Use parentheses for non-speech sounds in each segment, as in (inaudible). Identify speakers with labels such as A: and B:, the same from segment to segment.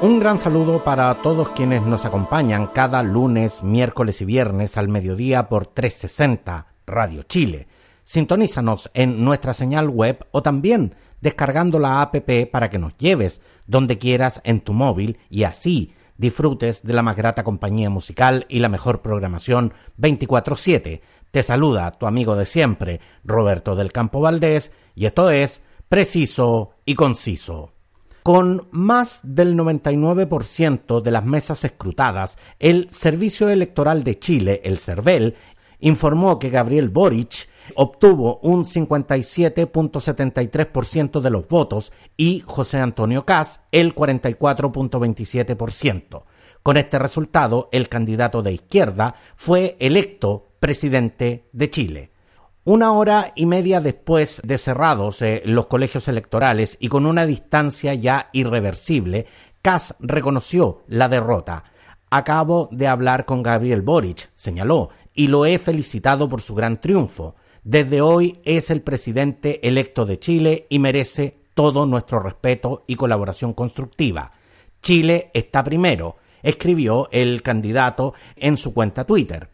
A: Un gran saludo para todos quienes nos acompañan cada lunes, miércoles y viernes al mediodía por 360 Radio Chile. Sintonízanos en nuestra señal web o también descargando la app para que nos lleves donde quieras en tu móvil y así disfrutes de la más grata compañía musical y la mejor programación 24/7. Te saluda tu amigo de siempre, Roberto del Campo Valdés, y esto es Preciso y Conciso. Con más del 99% de las mesas escrutadas, el Servicio Electoral de Chile, el CERVEL, informó que Gabriel Boric obtuvo un 57.73% de los votos y José Antonio Caz el 44.27%. Con este resultado, el candidato de izquierda fue electo presidente de Chile. Una hora y media después de cerrados eh, los colegios electorales y con una distancia ya irreversible, Kass reconoció la derrota. Acabo de hablar con Gabriel Boric, señaló, y lo he felicitado por su gran triunfo. Desde hoy es el presidente electo de Chile y merece todo nuestro respeto y colaboración constructiva. Chile está primero, escribió el candidato en su cuenta Twitter.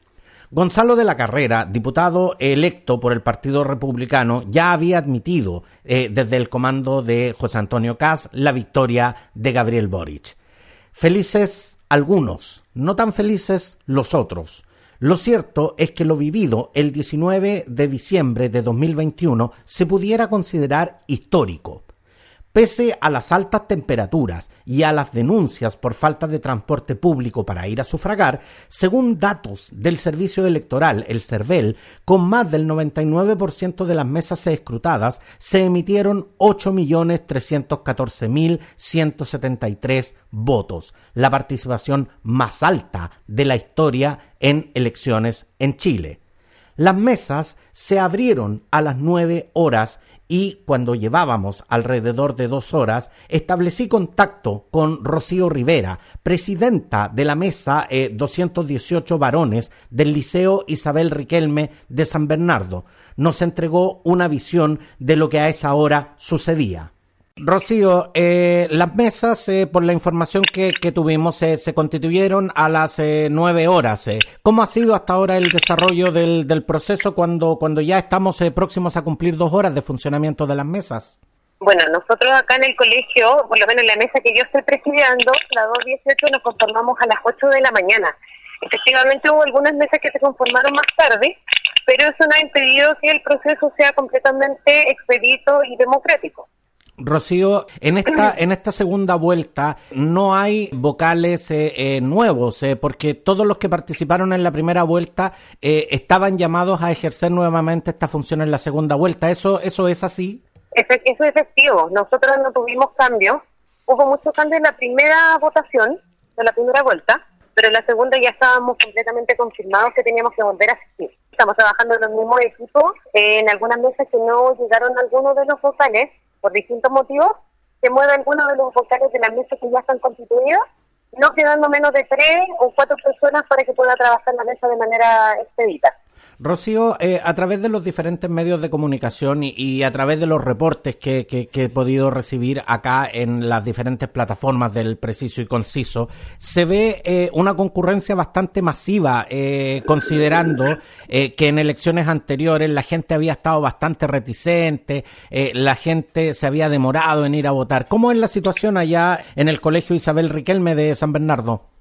A: Gonzalo de la Carrera, diputado electo por el Partido Republicano, ya había admitido eh, desde el comando de José Antonio Caz la victoria de Gabriel Boric. Felices algunos, no tan felices los otros. Lo cierto es que lo vivido el 19 de diciembre de 2021 se pudiera considerar histórico. Pese a las altas temperaturas y a las denuncias por falta de transporte público para ir a sufragar, según datos del Servicio Electoral, el CERVEL, con más del 99% de las mesas escrutadas, se emitieron 8.314.173 votos, la participación más alta de la historia en elecciones en Chile. Las mesas se abrieron a las 9 horas y cuando llevábamos alrededor de dos horas, establecí contacto con Rocío Rivera, presidenta de la mesa 218 eh, varones del Liceo Isabel Riquelme de San Bernardo. Nos entregó una visión de lo que a esa hora sucedía. Rocío, eh, las mesas, eh, por la información que, tuvimos, eh, se constituyeron a las nueve horas. ¿Cómo ha sido hasta ahora el desarrollo del, del proceso cuando, cuando ya estamos próximos a cumplir dos horas de funcionamiento de las mesas?
B: Bueno, nosotros acá en el colegio, por lo menos en la mesa que yo estoy presidiendo, la 218, nos conformamos a las 8 de la mañana. Efectivamente hubo algunas mesas que se conformaron más tarde, pero eso no ha impedido que el proceso sea completamente expedito y democrático.
A: Rocío, en esta, (clears throat) en esta segunda vuelta no hay vocales eh, eh, nuevos, eh, porque todos los que participaron en la primera vuelta estaban llamados a ejercer nuevamente esta función en la segunda vuelta. ¿Eso, eso es así?
B: Eso, es efectivo. Nosotros no tuvimos cambios. Hubo muchos cambios en la primera votación, de la primera vuelta, pero en la segunda ya estábamos completamente confirmados que teníamos que volver a asistir. Estamos trabajando en los mismos equipos, en algunas mesas que no llegaron algunos de los vocales, por distintos motivos, se mueve alguno de los vocales de las mesas que ya están constituidas, no quedando menos de tres o cuatro personas para que pueda trabajar la mesa de manera expedita.
A: Rocío, eh, a través de los diferentes medios de comunicación y, a través de los reportes que, he podido recibir acá en las diferentes plataformas del Preciso y Conciso, se ve eh, una concurrencia bastante masiva, eh, considerando que en elecciones anteriores la gente había estado bastante reticente, la gente se había demorado en ir a votar. ¿Cómo es la situación allá en el Colegio Isabel Riquelme de San Bernardo?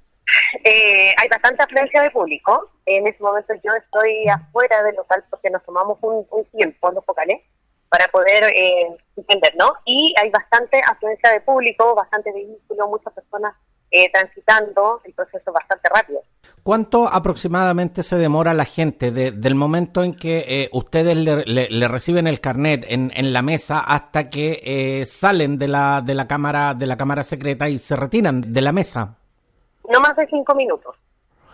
B: Eh, hay bastante afluencia de público. En ese momento yo estoy afuera del local porque nos tomamos un, tiempo los focales para poder eh, entender, ¿no? Y hay bastante afluencia de público, bastante vehículos, muchas personas eh, transitando, el proceso bastante rápido.
A: ¿Cuánto aproximadamente se demora la gente del momento en que eh, ustedes le, reciben el carnet en, en, la mesa hasta que salen de la, de la cámara de la cámara secreta y se retiran de la mesa?
B: No más de cinco minutos.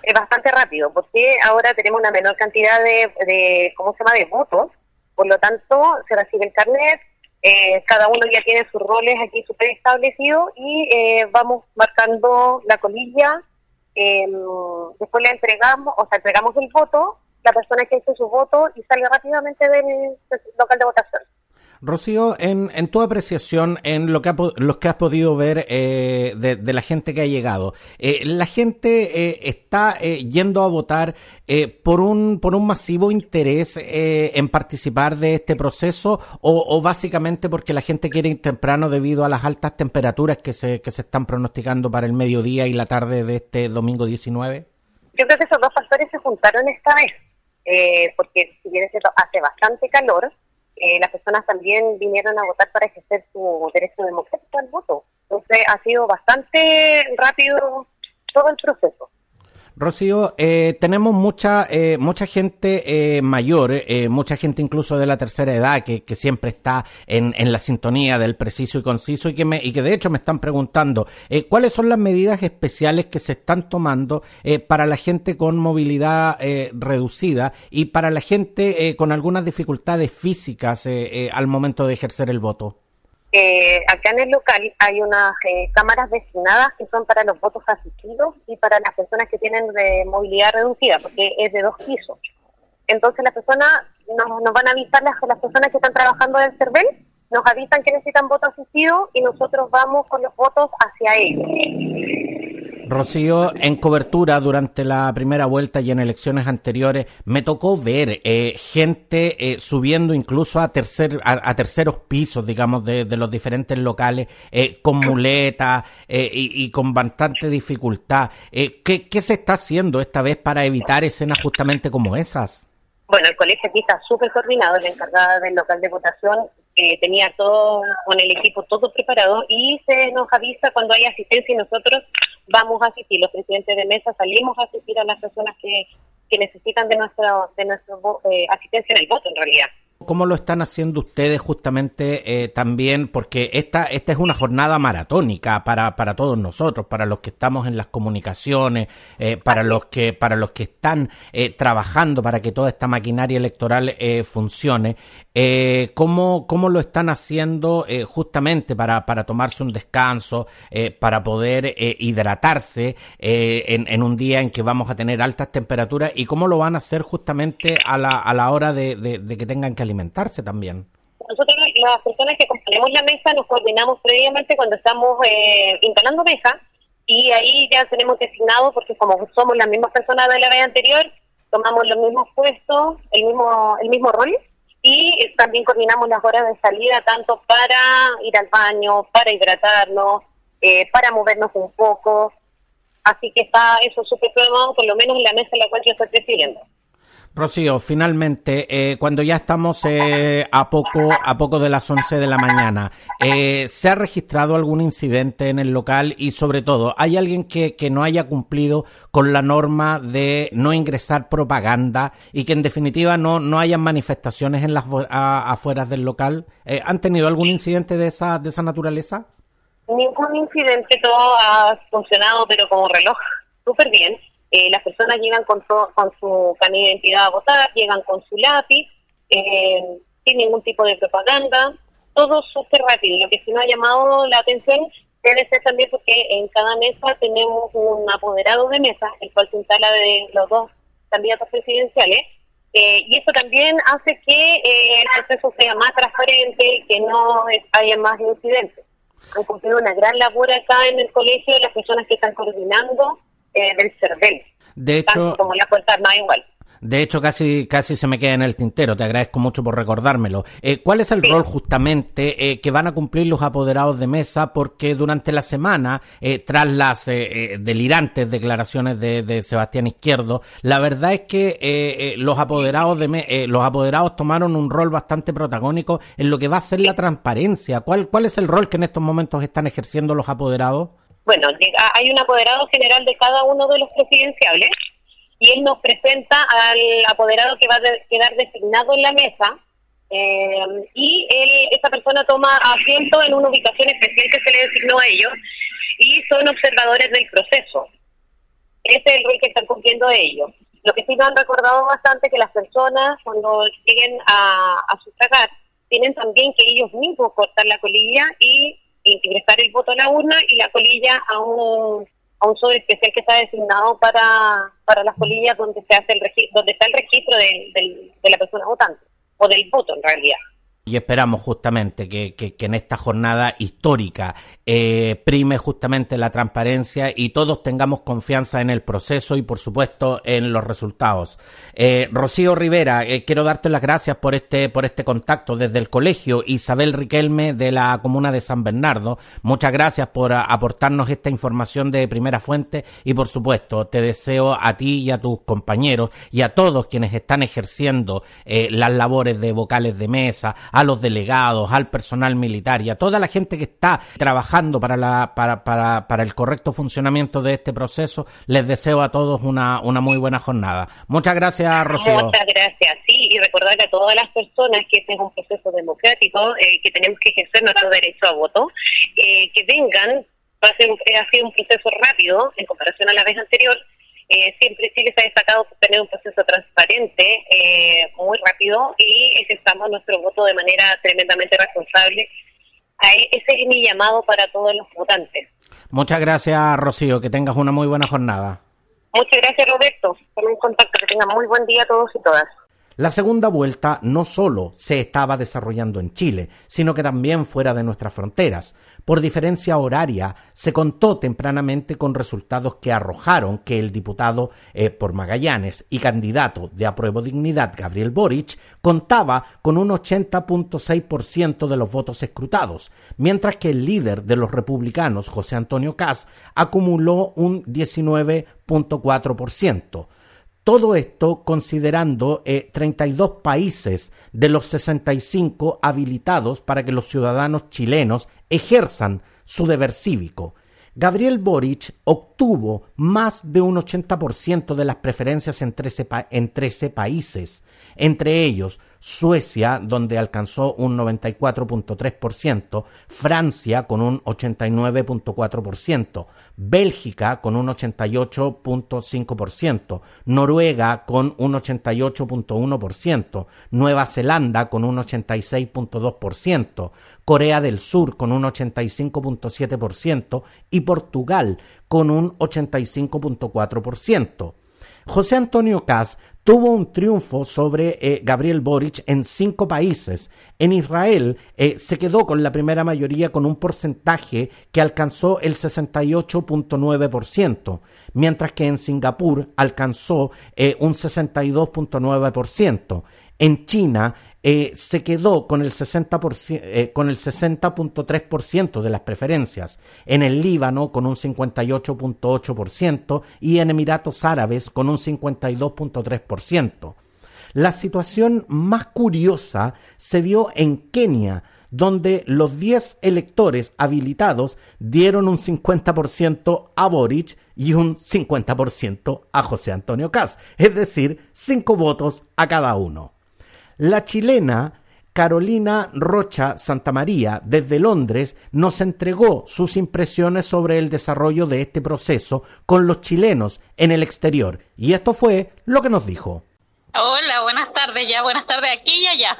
B: Es bastante rápido, porque ahora tenemos una menor cantidad de, de ¿cómo se llama?, de votos. Por lo tanto, se recibe el carnet, eh, cada uno ya tiene sus roles aquí súper establecidos y eh, vamos marcando la colilla. Em, después le entregamos, o sea, entregamos el voto, la persona que hizo su voto y sale rápidamente del local de votación.
A: Rocío, en, en, tu apreciación, en lo que, ha, que has podido ver eh, de, la gente que ha llegado, eh, ¿la gente eh, está eh, yendo a votar eh, por, un, por un masivo interés en participar de este proceso o, o, básicamente porque la gente quiere ir temprano debido a las altas temperaturas que se, que se están pronosticando para el mediodía y la tarde de este domingo 19?
B: Yo creo que esos dos factores se juntaron esta vez, porque si bien hace bastante calor, eh, las personas también vinieron a votar para ejercer su derecho democrático al voto. Entonces ha sido bastante rápido todo el proceso.
A: Rocío, eh, tenemos mucha eh, mucha gente eh, mayor, eh, mucha gente incluso de la tercera edad que, siempre está en, en, la sintonía del preciso y conciso y que, me, y que de hecho me están preguntando eh, cuáles son las medidas especiales que se están tomando eh, para la gente con movilidad eh, reducida y para la gente eh, con algunas dificultades físicas eh, eh, al momento de ejercer el voto.
B: Eh, acá en el local hay unas eh, cámaras designadas que son para los votos asistidos y para las personas que tienen de movilidad reducida, porque es de dos pisos. Entonces las personas nos, nos van a avisar las, las personas que están trabajando del CERVEL, nos avisan que necesitan voto asistido y nosotros vamos con los votos hacia ellos.
A: Rocío, en cobertura durante la primera vuelta y en elecciones anteriores, me tocó ver eh, gente eh, subiendo incluso a, tercer, a, terceros pisos, digamos, de, de los diferentes locales, eh, con muletas eh, y, y, con bastante dificultad. Eh, ¿qué, ¿Qué se está haciendo esta vez para evitar escenas justamente como esas?
B: Bueno, el colegio aquí está súper coordinado, la encargada del local de votación eh, tenía todo con el equipo todo preparado y se nos avisa cuando hay asistencia y nosotros vamos a asistir. Los presidentes de mesa salimos a asistir a las personas que, que necesitan de nuestro, de nuestro eh, asistencia en el voto en realidad.
A: ¿Cómo lo están haciendo ustedes justamente eh, también? Porque esta, esta es una jornada maratónica para, para todos nosotros, para los que estamos en las comunicaciones, eh, para los que, para los que están eh, trabajando para que toda esta maquinaria electoral funcione. ¿cómo, ¿Cómo lo están haciendo justamente para, para tomarse un descanso, para poder hidratarse en, un día en que vamos a tener altas temperaturas? ¿Y cómo lo van a hacer justamente a la, a la hora de, de, de que tengan que alimentarse también.
B: Nosotros, las personas que componemos la mesa, nos coordinamos previamente cuando estamos eh, instalando mesa y ahí ya tenemos designado, porque como somos las mismas personas de la vez anterior, tomamos los mismos puestos, el mismo, el mismo rol y también coordinamos las horas de salida tanto para ir al baño, para hidratarnos, eh, para movernos un poco. Así que está eso súper programado, por lo menos en la mesa en la cual yo estoy presidiendo.
A: Rocío, finalmente, eh, cuando ya estamos eh, a poco a poco de las 11 de la mañana, eh, ¿se ha registrado algún incidente en el local y sobre todo, ¿hay alguien que, que, no haya cumplido con la norma de no ingresar propaganda y que en definitiva no, no hayan manifestaciones en las afueras del local? Eh, ¿Han tenido algún incidente de esa, de esa naturaleza?
B: Ningún incidente, todo ha funcionado pero como reloj, súper bien. Eh, las personas llegan con, su carnet de identidad a votar, llegan con su lápiz, eh, sin ningún tipo de propaganda, todo súper rápido. Lo que sí me ha llamado la atención debe ser también porque en cada mesa tenemos un apoderado de mesa, el cual se instala de los dos candidatos presidenciales, eh, y eso también hace que eh, el proceso sea más transparente, que no haya más incidentes. Han cumplido una gran labor acá en el colegio, las personas que están coordinando eh, del CERVEL.
A: De hecho,
B: como la Fuerza Armada igual.
A: De hecho, casi, casi se me queda en el tintero. Te agradezco mucho por recordármelo. Eh, ¿Cuál es el sí. rol justamente eh, que van a cumplir los apoderados de mesa? Porque durante la semana, eh, tras las eh, delirantes declaraciones de, de, Sebastián Izquierdo, la verdad es que los apoderados de me los apoderados tomaron un rol bastante protagónico en lo que va a ser la transparencia. ¿Cuál, ¿Cuál es el rol que en estos momentos están ejerciendo los apoderados?
B: Bueno, hay un apoderado general de cada uno de los presidenciables y él nos presenta al apoderado que va a quedar designado en la mesa eh, y él, esa persona toma asiento en una ubicación especial que se le designó a ellos y son observadores del proceso. Ese es el rol que están cumpliendo ellos. Lo que sí me han recordado bastante que las personas cuando lleguen a, a sufragar tienen también que ellos mismos cortar la colilla y ingresar el voto a la urna y la colilla a un, a un sobre especial que está designado para, para las colillas donde se hace el donde está el registro de, de la persona votante o del voto en realidad
A: y esperamos justamente que, en esta jornada histórica eh, prime justamente la transparencia y todos tengamos confianza en el proceso y por supuesto en los resultados. Eh, Rocío Rivera, eh, quiero darte las gracias por este, por este contacto desde el colegio Isabel Riquelme de la comuna de San Bernardo. Muchas gracias por aportarnos esta información de primera fuente y por supuesto te deseo a ti y a tus compañeros y a todos quienes están ejerciendo las labores de vocales de mesa, a los delegados, al personal militar y a toda la gente que está trabajando para, la, para, para, para el correcto funcionamiento de este proceso, les deseo a todos una, una muy buena jornada. Muchas gracias, Rocío.
B: Muchas gracias, sí, y recordar a todas las personas que este es un proceso democrático, eh, que tenemos que ejercer nuestro derecho a voto, eh, que vengan, va a ser ha sido un proceso rápido en comparación a la vez anterior, eh, siempre Chile se ha destacado por tener un proceso transparente, eh, muy rápido y ejercamos nuestro voto de manera tremendamente responsable. Ese es mi llamado para todos los votantes.
A: Muchas gracias, Rocío. Que tengas una muy buena jornada.
B: Muchas gracias, Roberto. Por un contacto. Que tengan muy buen día a todos y todas.
A: La segunda vuelta no solo se estaba desarrollando en Chile, sino que también fuera de nuestras fronteras. Por diferencia horaria, se contó tempranamente con resultados que arrojaron que el diputado eh, por Magallanes y candidato de Apruebo Dignidad, Gabriel Boric, contaba con un 80.6% de los votos escrutados, mientras que el líder de los republicanos, José Antonio Caz, acumuló un 19.4%. Todo esto considerando 32 eh, países de los 65 habilitados para que los ciudadanos chilenos ejerzan su deber cívico. Gabriel Boric obtuvo más de un 80% de las preferencias en 13, países, entre ellos Suecia, donde alcanzó un 94.3%, Francia con un 89.4%, Bélgica con un 88.5%, Noruega con un 88.1%, Nueva Zelanda con un 86.2%, Corea del Sur con un 85.7% y Portugal con un 85.4%. José Antonio Kass tuvo un triunfo sobre eh, Gabriel Boric en cinco países. En Israel eh, se quedó con la primera mayoría con un porcentaje que alcanzó el 68.9%, mientras que en Singapur alcanzó eh, un 62.9%. En China eh, se quedó con el 60%, eh, con el 60.3% de las preferencias, en el Líbano con un 58.8% y en Emiratos Árabes con un 52.3%. La situación más curiosa se dio en Kenia, donde los 10 electores habilitados dieron un 50% a Boric y un 50% a José Antonio Caz, es decir, 5 votos a cada uno. La chilena Carolina Rocha Santamaría, desde Londres, nos entregó sus impresiones sobre el desarrollo de este proceso con los chilenos en el exterior. Y esto fue lo que nos dijo.
C: Hola, buenas tardes ya, buenas tardes aquí y allá.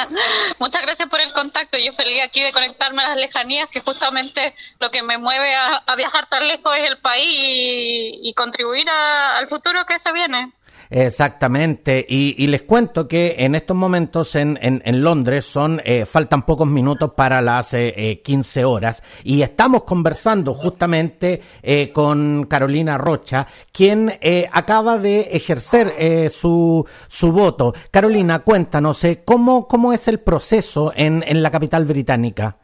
C: (laughs) Muchas gracias por el contacto. Yo feliz aquí de conectarme a las lejanías, que justamente lo que me mueve a, viajar tan lejos es el país y, contribuir al futuro que se viene.
A: Exactamente, y, les cuento que en estos momentos en, en, Londres son eh, faltan pocos minutos para las eh, 15 eh, horas y estamos conversando justamente eh, con Carolina Rocha, quien acaba de ejercer su, su voto. Carolina, cuéntanos, ¿cómo, ¿cómo es el proceso en, en la capital británica?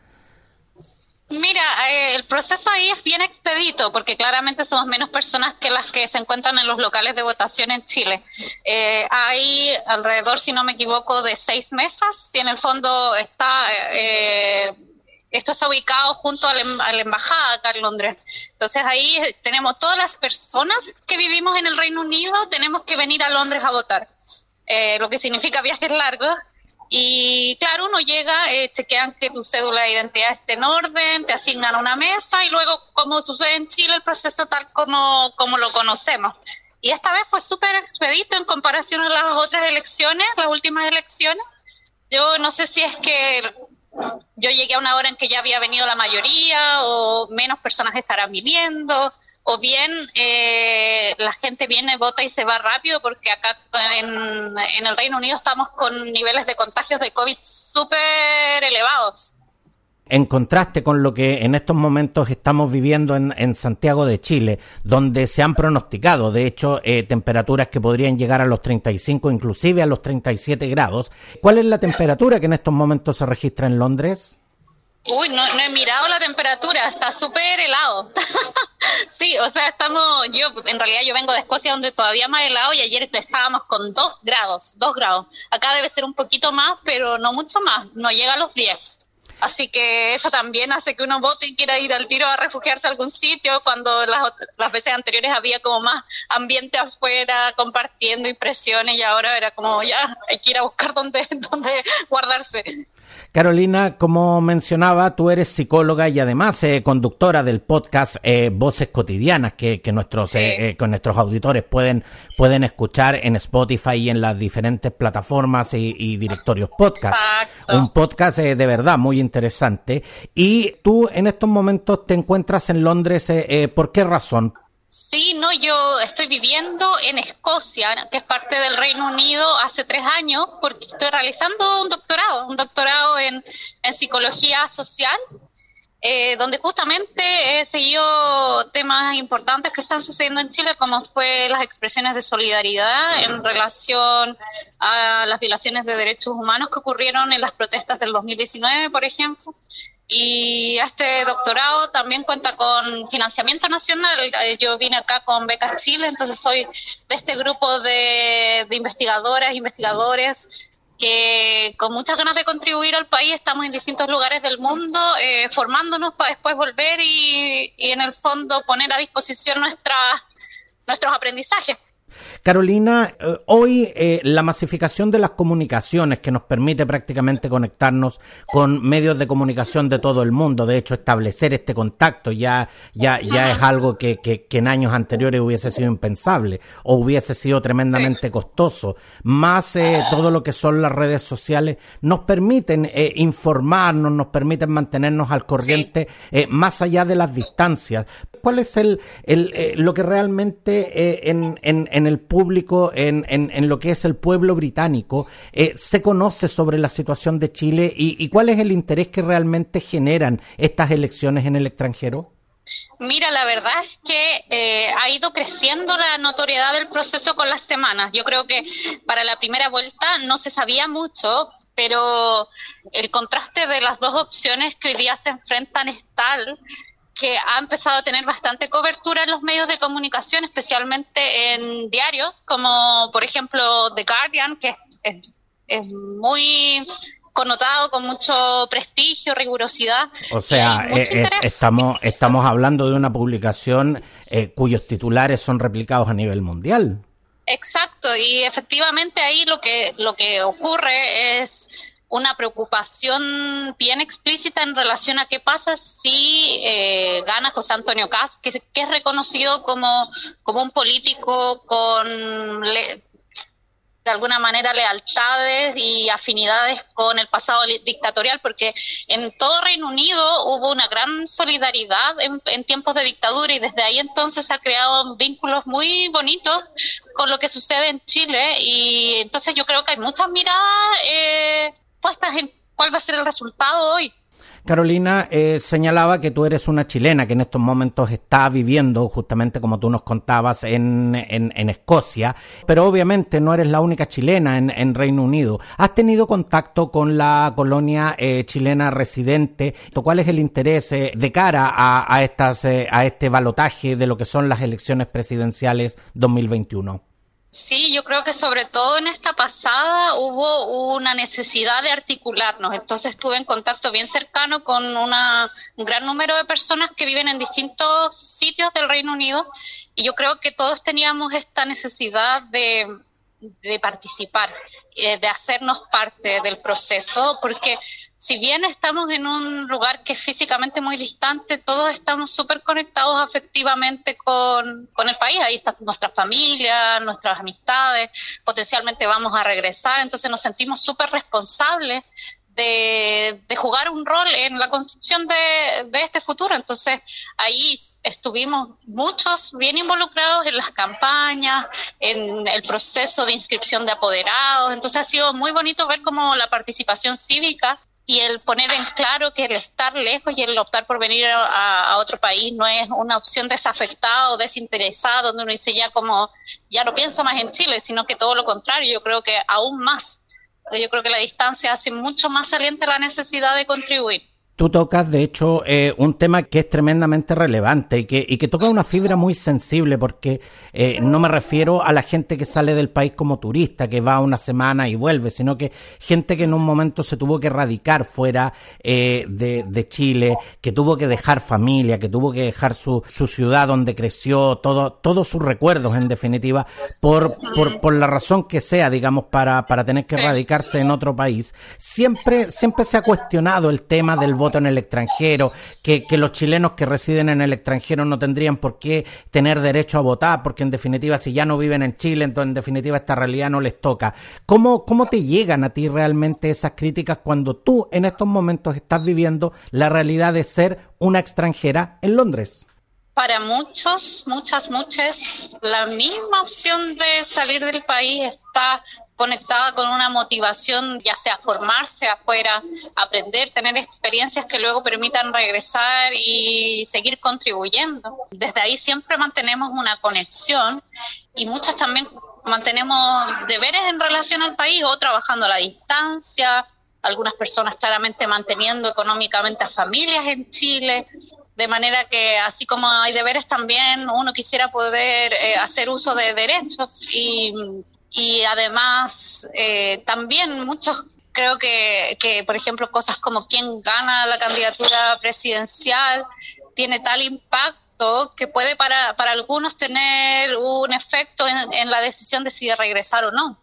C: Mira, eh, el proceso ahí es bien expedito porque claramente somos menos personas que las que se encuentran en los locales de votación en Chile. Eh, hay alrededor, si no me equivoco, de seis mesas y en el fondo está... Eh, esto está ubicado junto a la, embajada acá en Londres. Entonces ahí tenemos todas las personas que vivimos en el Reino Unido, tenemos que venir a Londres a votar, lo que significa viajes largos Y claro, uno llega, eh, chequean que tu cédula de identidad esté en orden, te asignan una mesa y luego, como sucede en Chile, el proceso tal como, como lo conocemos. Y esta vez fue súper expedito en comparación a las otras elecciones, las últimas elecciones. Yo no sé si es que yo llegué a una hora en que ya había venido la mayoría o menos personas estarán viniendo o bien eh, la gente viene, vota y se va rápido porque acá en, el Reino Unido estamos con niveles de contagios de COVID súper elevados
A: en contraste con lo que en estos momentos estamos viviendo en, en Santiago de Chile, donde se han pronosticado, de hecho, eh, temperaturas que podrían llegar a los 35, inclusive a los 37 grados. ¿Cuál es la temperatura que en estos momentos se registra en Londres?
C: Uy, no, no he mirado la temperatura, está súper helado. (laughs) sí, o sea, estamos, yo, en realidad yo vengo de Escocia donde todavía más helado y ayer estábamos con 2 grados, 2 grados. Acá debe ser un poquito más, pero no mucho más, no llega a los 10. Así que eso también hace que uno vote y quiera ir al tiro a refugiarse a algún sitio cuando las, las veces anteriores había como más ambiente afuera, compartiendo impresiones y ahora era como ya hay que ir a buscar dónde, (laughs) dónde guardarse.
A: Carolina, como mencionaba, tú eres psicóloga y además eh, conductora del podcast eh, Voces Cotidianas que, nuestros, eh, nuestros auditores pueden, pueden escuchar en Spotify y en las diferentes plataformas y, directorios podcast. Un podcast de verdad muy interesante. Y tú en estos momentos te encuentras en Londres, ¿por qué razón?
C: Sí, no, yo estoy viviendo en Escocia, que es parte del Reino Unido, hace tres años, porque estoy realizando un doctorado, un doctorado en, psicología social, eh, donde justamente he seguido temas importantes que están sucediendo en Chile, como fue las expresiones de solidaridad en relación a las violaciones de derechos humanos que ocurrieron en las protestas del 2019, por ejemplo. Y este doctorado también cuenta con financiamiento nacional. Eh, yo vine acá con Becas Chile, entonces soy de este grupo de, investigadoras, investigadores que con muchas ganas de contribuir al país estamos en distintos lugares del mundo eh, formándonos para después volver y, en el fondo poner a disposición nuestra, nuestros aprendizajes.
A: Carolina, eh, hoy eh, la masificación de las comunicaciones que nos permite prácticamente conectarnos con medios de comunicación de todo el mundo, de hecho establecer este contacto ya, ya, ya es algo que, que, en años anteriores hubiese sido impensable o hubiese sido tremendamente costoso. Más eh, todo lo que son las redes sociales nos permiten informarnos, nos permiten mantenernos al corriente más allá de las distancias. ¿Cuál es el, el lo que realmente en, en, en el público, en, en, lo que es el pueblo británico, eh, se conoce sobre la situación de Chile y, cuál es el interés que realmente generan estas elecciones en el extranjero?
C: Mira, la verdad es que eh, ha ido creciendo la notoriedad del proceso con las semanas. Yo creo que para la primera vuelta no se sabía mucho, pero el contraste de las dos opciones que hoy día se enfrentan es tal que ha empezado a tener bastante cobertura en los medios de comunicación, especialmente en diarios, como por ejemplo The Guardian, que es, muy connotado con mucho prestigio, rigurosidad.
A: O sea, eh, eh, estamos, estamos hablando de una publicación eh, cuyos titulares son replicados a nivel mundial.
C: Exacto, y efectivamente ahí lo que, lo que ocurre es una preocupación bien explícita en relación a qué pasa si eh, gana José Antonio Caz, que, es reconocido como, como un político con de alguna manera lealtades y afinidades con el pasado dictatorial, porque en todo Reino Unido hubo una gran solidaridad en, en tiempos de dictadura y desde ahí entonces se ha creado vínculos muy bonitos con lo que sucede en Chile y entonces yo creo que hay muchas miradas eh, en cuál va a ser el resultado hoy.
A: Carolina, eh, señalaba que tú eres una chilena que en estos momentos está viviendo, justamente como tú nos contabas, en, en, Escocia, pero obviamente no eres la única chilena en, Reino Unido. ¿Has tenido contacto con la colonia eh, chilena residente? ¿Cuál es el interés eh, de cara a, a, estas, a este balotaje de lo que son las elecciones presidenciales 2021?
C: Sí, yo creo que sobre todo en esta pasada hubo una necesidad de articularnos. Entonces estuve en contacto bien cercano con una, un gran número de personas que viven en distintos sitios del Reino Unido y yo creo que todos teníamos esta necesidad de, de participar, eh, de hacernos parte del proceso, porque si bien estamos en un lugar que es físicamente muy distante, todos estamos súper conectados afectivamente con, con, el país. Ahí están nuestras familias, nuestras amistades, potencialmente vamos a regresar, entonces nos sentimos súper responsables de, jugar un rol en la construcción de, de, este futuro. Entonces, ahí estuvimos muchos bien involucrados en las campañas, en el proceso de inscripción de apoderados. Entonces, ha sido muy bonito ver cómo la participación cívica y el poner en claro que el estar lejos y el optar por venir a, otro país no es una opción desafectada o desinteresada, donde uno dice ya como, ya no pienso más en Chile, sino que todo lo contrario, yo creo que aún más yo creo que la distancia hace mucho más saliente la necesidad de contribuir.
A: Tú tocas, de hecho, eh, un tema que es tremendamente relevante y que, y que toca una fibra muy sensible porque eh, no me refiero a la gente que sale del país como turista, que va una semana y vuelve, sino que gente que en un momento se tuvo que radicar fuera eh, de, de, Chile, que tuvo que dejar familia, que tuvo que dejar su, su ciudad donde creció, todo, todos sus recuerdos, en definitiva, por, por, por la razón que sea, digamos, para, para tener que radicarse en otro país. Siempre, siempre se ha cuestionado el tema del voto en el extranjero, que, que, los chilenos que residen en el extranjero no tendrían por qué tener derecho a votar, porque en definitiva si ya no viven en Chile, entonces en definitiva esta realidad no les toca. ¿Cómo, cómo te llegan a ti realmente esas críticas cuando tú en estos momentos estás viviendo la realidad de ser una extranjera en Londres?
C: Para muchos, muchas, muchas, la misma opción de salir del país está conectada con una motivación, ya sea formarse afuera, aprender, tener experiencias que luego permitan regresar y seguir contribuyendo. Desde ahí siempre mantenemos una conexión y muchos también mantenemos deberes en relación al país o trabajando a la distancia, algunas personas claramente manteniendo económicamente a familias en Chile, de manera que así como hay deberes también uno quisiera poder eh, hacer uso de derechos y y además eh, también muchos creo que, que, por ejemplo, cosas como quién gana la candidatura presidencial tiene tal impacto que puede para, para algunos tener un efecto en, en la decisión de si regresar o no.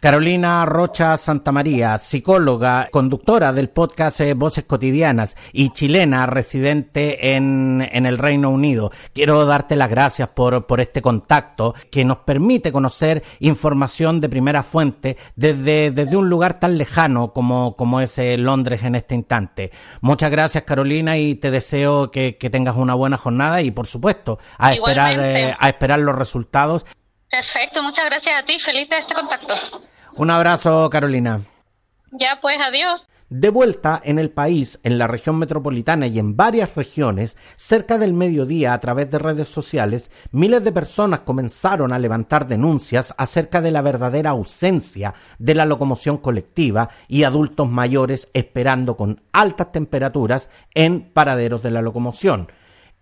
A: Carolina Rocha Santamaría, psicóloga, conductora del podcast eh, Voces Cotidianas y chilena residente en, en, el Reino Unido. Quiero darte las gracias por, por este contacto que nos permite conocer información de primera fuente desde, desde un lugar tan lejano como, como es eh, Londres en este instante. Muchas gracias Carolina y te deseo que, que tengas una buena jornada y por supuesto a esperar, eh, a esperar los resultados
C: Perfecto, muchas gracias a ti, feliz de este contacto.
A: Un abrazo, Carolina.
C: Ya, pues, adiós.
A: De vuelta en el país, en la región metropolitana y en varias regiones, cerca del mediodía a través de redes sociales, miles de personas comenzaron a levantar denuncias acerca de la verdadera ausencia de la locomoción colectiva y adultos mayores esperando con altas temperaturas en paraderos de la locomoción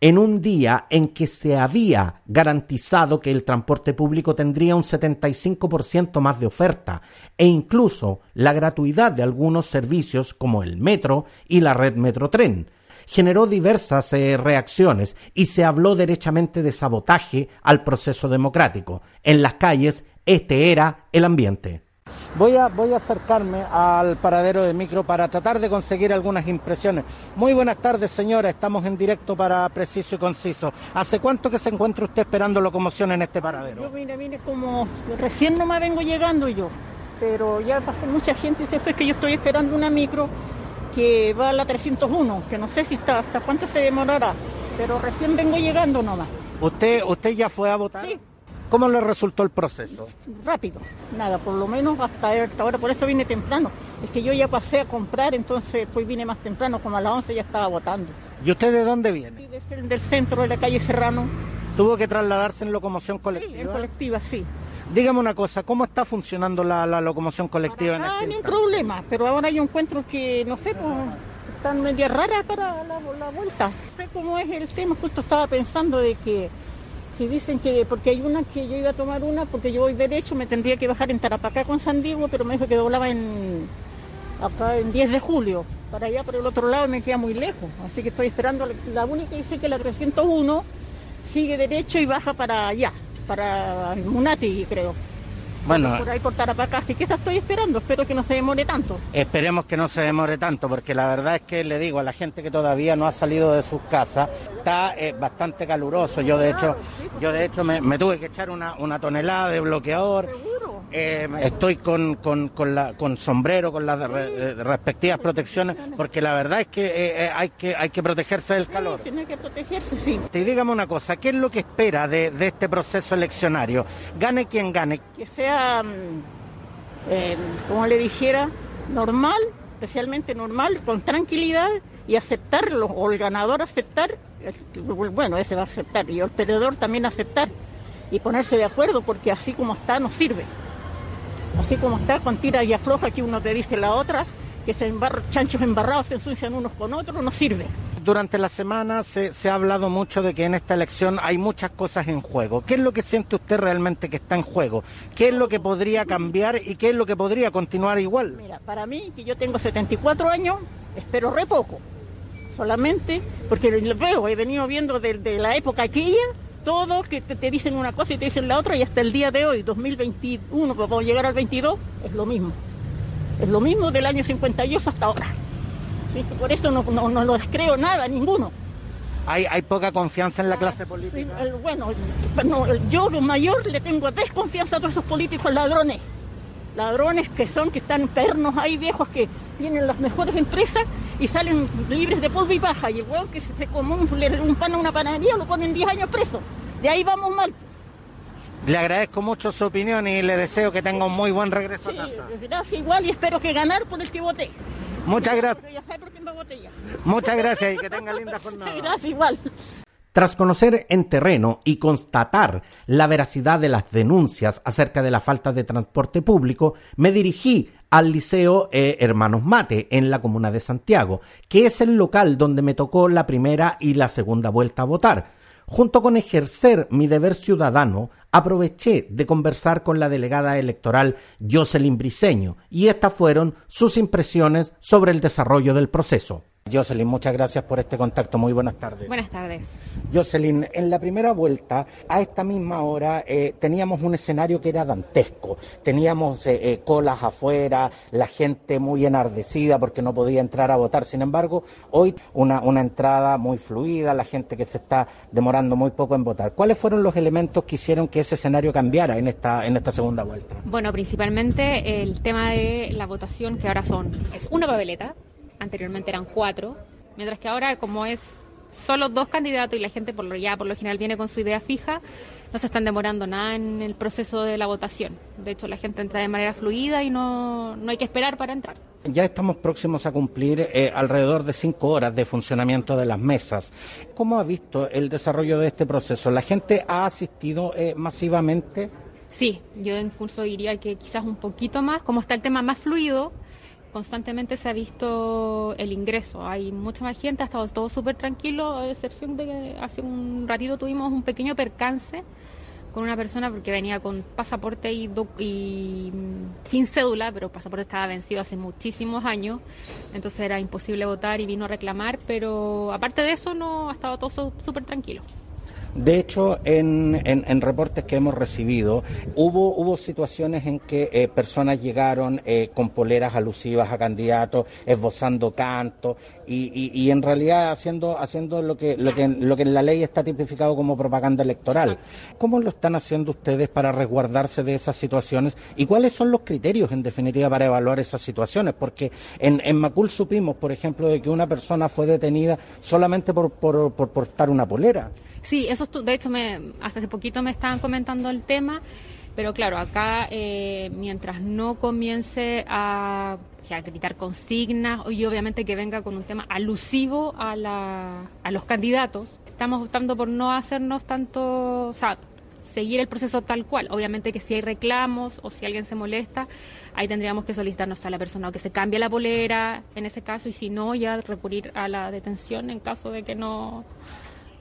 A: en un día en que se había garantizado que el transporte público tendría un 75% más de oferta e incluso la gratuidad de algunos servicios como el metro y la red Metrotren. Generó diversas eh, reacciones y se habló derechamente de sabotaje al proceso democrático. En las calles este era el ambiente. Voy a, voy a acercarme al paradero de micro para tratar de conseguir algunas impresiones. Muy buenas tardes, señora. Estamos en directo para Preciso y Conciso. ¿Hace cuánto que se encuentra usted esperando locomoción en este paradero?
D: Yo mire, mire, como recién nomás vengo llegando yo, pero ya pasó mucha gente y se fue que yo estoy esperando una micro que va a la 301, que no sé si está, hasta cuánto se demorará, pero recién vengo llegando nomás.
A: ¿Usted, usted ya fue a votar?
D: Sí.
A: ¿Cómo le resultó el proceso?
D: Rápido, nada, por lo menos hasta, ahora, por eso vine temprano. Es que yo ya pasé a comprar, entonces pues vine más temprano, como a las 11 ya estaba votando.
A: ¿Y usted de dónde viene?
D: Del, del centro de la calle Serrano.
A: ¿Tuvo que trasladarse en locomoción colectiva?
D: Sí, en colectiva, sí.
A: Dígame una cosa, ¿cómo está funcionando la, la locomoción colectiva en este
D: ni un problema, pero ahora yo encuentro que, no sé, pues, están media raras para la, la vuelta. No sé cómo es el tema, justo estaba pensando de que si dicen que, porque hay una que yo iba a tomar una, porque yo voy derecho, me tendría que bajar en Tarapacá con San Diego, pero me dijo que doblaba en, acá en 10 de julio, para allá por el otro lado me queda muy lejos, así que estoy esperando, la única dice que la 301 sigue derecho y baja para allá, para Munati creo. Bueno, por ahí por Tarapacá, así que esta estoy esperando, espero que no se demore tanto.
A: Esperemos que no se demore tanto, porque la verdad es que le digo a la gente que todavía no ha salido de sus casas, está eh, bastante caluroso. Yo de hecho, yo de hecho me, tuve que echar una, una tonelada de bloqueador. Eh, estoy con, con, con, la, con sombrero, con las eh, respectivas protecciones, porque la verdad es que hay que hay que protegerse del calor.
D: Sí, hay que protegerse, sí.
A: Y dígame una cosa, ¿qué es lo que espera de, de este proceso eleccionario? Gane quien gane.
D: Que sea, mm, eh, como le dijera, normal, especialmente normal, con tranquilidad y aceptarlo, o el ganador aceptar, bueno, ese va a aceptar, y el perdedor también aceptar y ponerse de acuerdo, porque así como está no sirve. Así como está, con tira y afloja que uno te dice la otra, que se chanchos embarrados se ensucian unos con otros, no sirve
A: durante la semana se, ha hablado mucho de que en esta elección hay muchas cosas en juego. ¿Qué es lo que siente usted realmente que está en juego? ¿Qué es lo que podría cambiar y qué es lo que podría continuar igual?
D: Mira, para mí, que yo tengo 74 años, espero re poco. Solamente porque lo veo, he venido viendo desde la época aquella, todos que te, dicen una cosa y te dicen la otra, y hasta el día de hoy, 2021, pues vamos a llegar al 22, es lo mismo. Es lo mismo del año 58 hasta ahora. Por eso no, no, no les creo nada, ninguno.
A: Hay, hay poca confianza en la clase política.
D: bueno, yo mayor le tengo desconfianza a todos esos políticos ladrones. Ladrones que son, que están pernos ahí viejos que tienen las mejores empresas y salen libres de polvo y paja. Y el huevo que se come un, pan a una panadería lo ponen 10 años preso. De ahí vamos mal.
A: Le agradezco mucho su opinión y le deseo que tenga un muy buen regreso a casa.
D: Gracias igual y espero que ganar por el que voté.
A: Muchas gracias. Muchas gracias y que tenga linda jornada. (laughs)
D: Gracias igual.
A: Tras conocer en terreno y constatar la veracidad de las denuncias acerca de la falta de transporte público, me dirigí al Liceo eh, Hermanos Mate en la comuna de Santiago, que es el local donde me tocó la primera y la segunda vuelta a votar. Junto con ejercer mi deber ciudadano, aproveché de conversar con la delegada electoral Jocelyn Briceño y estas fueron sus impresiones sobre el desarrollo del proceso. Jocelyn, muchas gracias por este contacto. Muy buenas tardes.
E: Buenas tardes.
A: Jocelyn, en la primera vuelta, a esta misma hora, eh, teníamos un escenario que era dantesco. Teníamos eh, eh, colas afuera, la gente muy enardecida porque no podía entrar a votar. Sin embargo, hoy una, una entrada muy fluida, la gente que se está demorando muy poco en votar. ¿Cuáles fueron los elementos que hicieron que ese escenario cambiara en esta, en esta segunda vuelta?
E: Bueno, principalmente el tema de la votación, que ahora son, es una papeleta anteriormente eran cuatro, mientras que ahora como es solo dos candidatos y la gente por lo ya por lo general viene con su idea fija, no se están demorando nada en el proceso de la votación. De hecho, la gente entra de manera fluida y no, no hay que esperar para entrar.
A: Ya estamos próximos a cumplir eh, alrededor de cinco horas de funcionamiento de las mesas. ¿Cómo ha visto el desarrollo de este proceso? ¿La gente ha asistido eh, masivamente?
E: Sí, yo incluso diría que quizás un poquito más, como está el tema más fluido, constantemente se ha visto el ingreso. Hay mucha más gente, ha estado todo súper tranquilo, a excepción de que hace un ratito tuvimos un pequeño percance con una persona porque venía con pasaporte y, y mm, sin cédula, pero el pasaporte estaba vencido hace muchísimos años, entonces era imposible votar y vino a reclamar, pero aparte de eso no ha estado todo súper tranquilo.
A: De hecho, en, en, reportes que hemos recibido, hubo, hubo situaciones en que eh, personas llegaron eh, con poleras alusivas a candidatos, esbozando canto y, y, en realidad haciendo, haciendo lo, que, lo, que, lo que en la ley está tipificado como propaganda electoral. ¿Cómo lo están haciendo ustedes para resguardarse de esas situaciones y cuáles son los criterios, en definitiva, para evaluar esas situaciones? Porque en, en Macul supimos, por ejemplo, de que una persona fue detenida solamente por, por, por portar una polera.
E: Sí, eso de hecho me, hace poquito me estaban comentando el tema, pero claro, acá eh, mientras no comience a, gritar consignas y obviamente que venga con un tema alusivo a, la, a los candidatos, estamos optando por no hacernos tanto, o sea, seguir el proceso tal cual. Obviamente que si hay reclamos o si alguien se molesta, ahí tendríamos que solicitarnos a la persona o que se cambie la polera en ese caso y si no, ya recurrir a la detención en caso de que no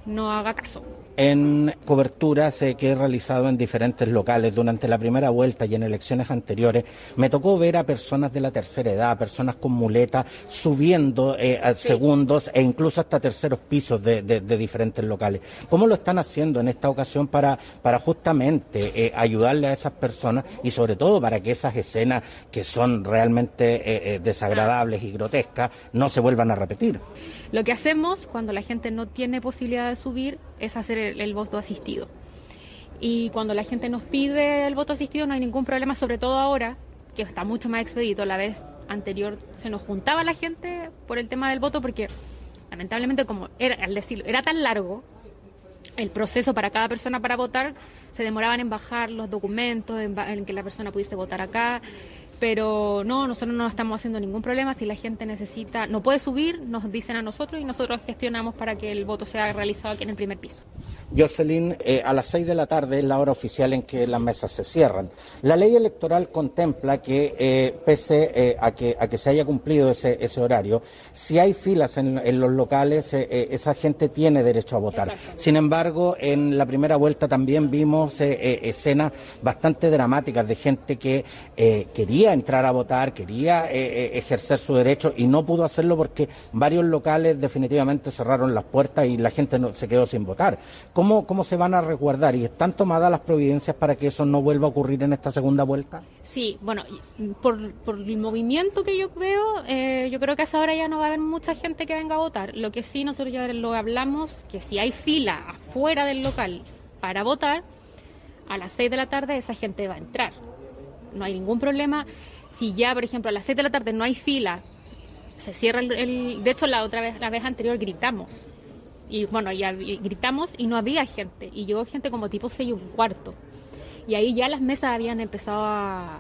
E: no haga caso
A: en coberturas que he realizado en diferentes locales durante la primera vuelta y en elecciones anteriores, me tocó ver a personas de la tercera edad, personas con muletas, subiendo eh, a segundos e incluso hasta terceros pisos de, diferentes locales. ¿Cómo lo están haciendo en esta ocasión para, para justamente eh, ayudarle a esas personas y sobre todo para que esas escenas que son realmente eh, desagradables y grotescas no se vuelvan a repetir?
E: Lo que hacemos cuando la gente no tiene posibilidad de subir es hacer el, voto asistido. Y cuando la gente nos pide el voto asistido no hay ningún problema, sobre todo ahora, que está mucho más expedito. La vez anterior se nos juntaba la gente por el tema del voto porque lamentablemente como era, al decirlo, era tan largo el proceso para cada persona para votar, se demoraban en bajar los documentos, en que la persona pudiese votar acá. Pero no, nosotros no estamos haciendo ningún problema. Si la gente necesita, no puede subir, nos dicen a nosotros y nosotros gestionamos para que el voto sea realizado aquí en el primer piso.
A: Jocelyn, eh, a las seis de la tarde es la hora oficial en que las mesas se cierran. La ley electoral contempla que, eh, pese eh, a, que, a que se haya cumplido ese, ese horario, si hay filas en, los locales, esa gente tiene derecho a votar. Sin embargo, en la primera vuelta también vimos escenas bastante dramáticas de gente que quería entrar a votar, quería ejercer su derecho y no pudo hacerlo porque varios locales definitivamente cerraron las puertas y la gente no, se quedó sin votar. ¿Cómo, ¿Cómo se van a resguardar y están tomadas las providencias para que eso no vuelva a ocurrir en esta segunda vuelta?
E: Sí, bueno, por, por el movimiento que yo veo, eh, yo creo que a esa hora ya no va a haber mucha gente que venga a votar. Lo que sí nosotros ya lo hablamos, que si hay fila afuera del local para votar, a las 6 de la tarde esa gente va a entrar. No hay ningún problema. Si ya, por ejemplo, a las 6 de la tarde no hay fila, se cierra el. De hecho, la otra vez, la vez anterior gritamos y bueno, ya gritamos y no había gente. Y llegó gente como tipo 6 y un cuarto. Y ahí ya las mesas habían empezado a,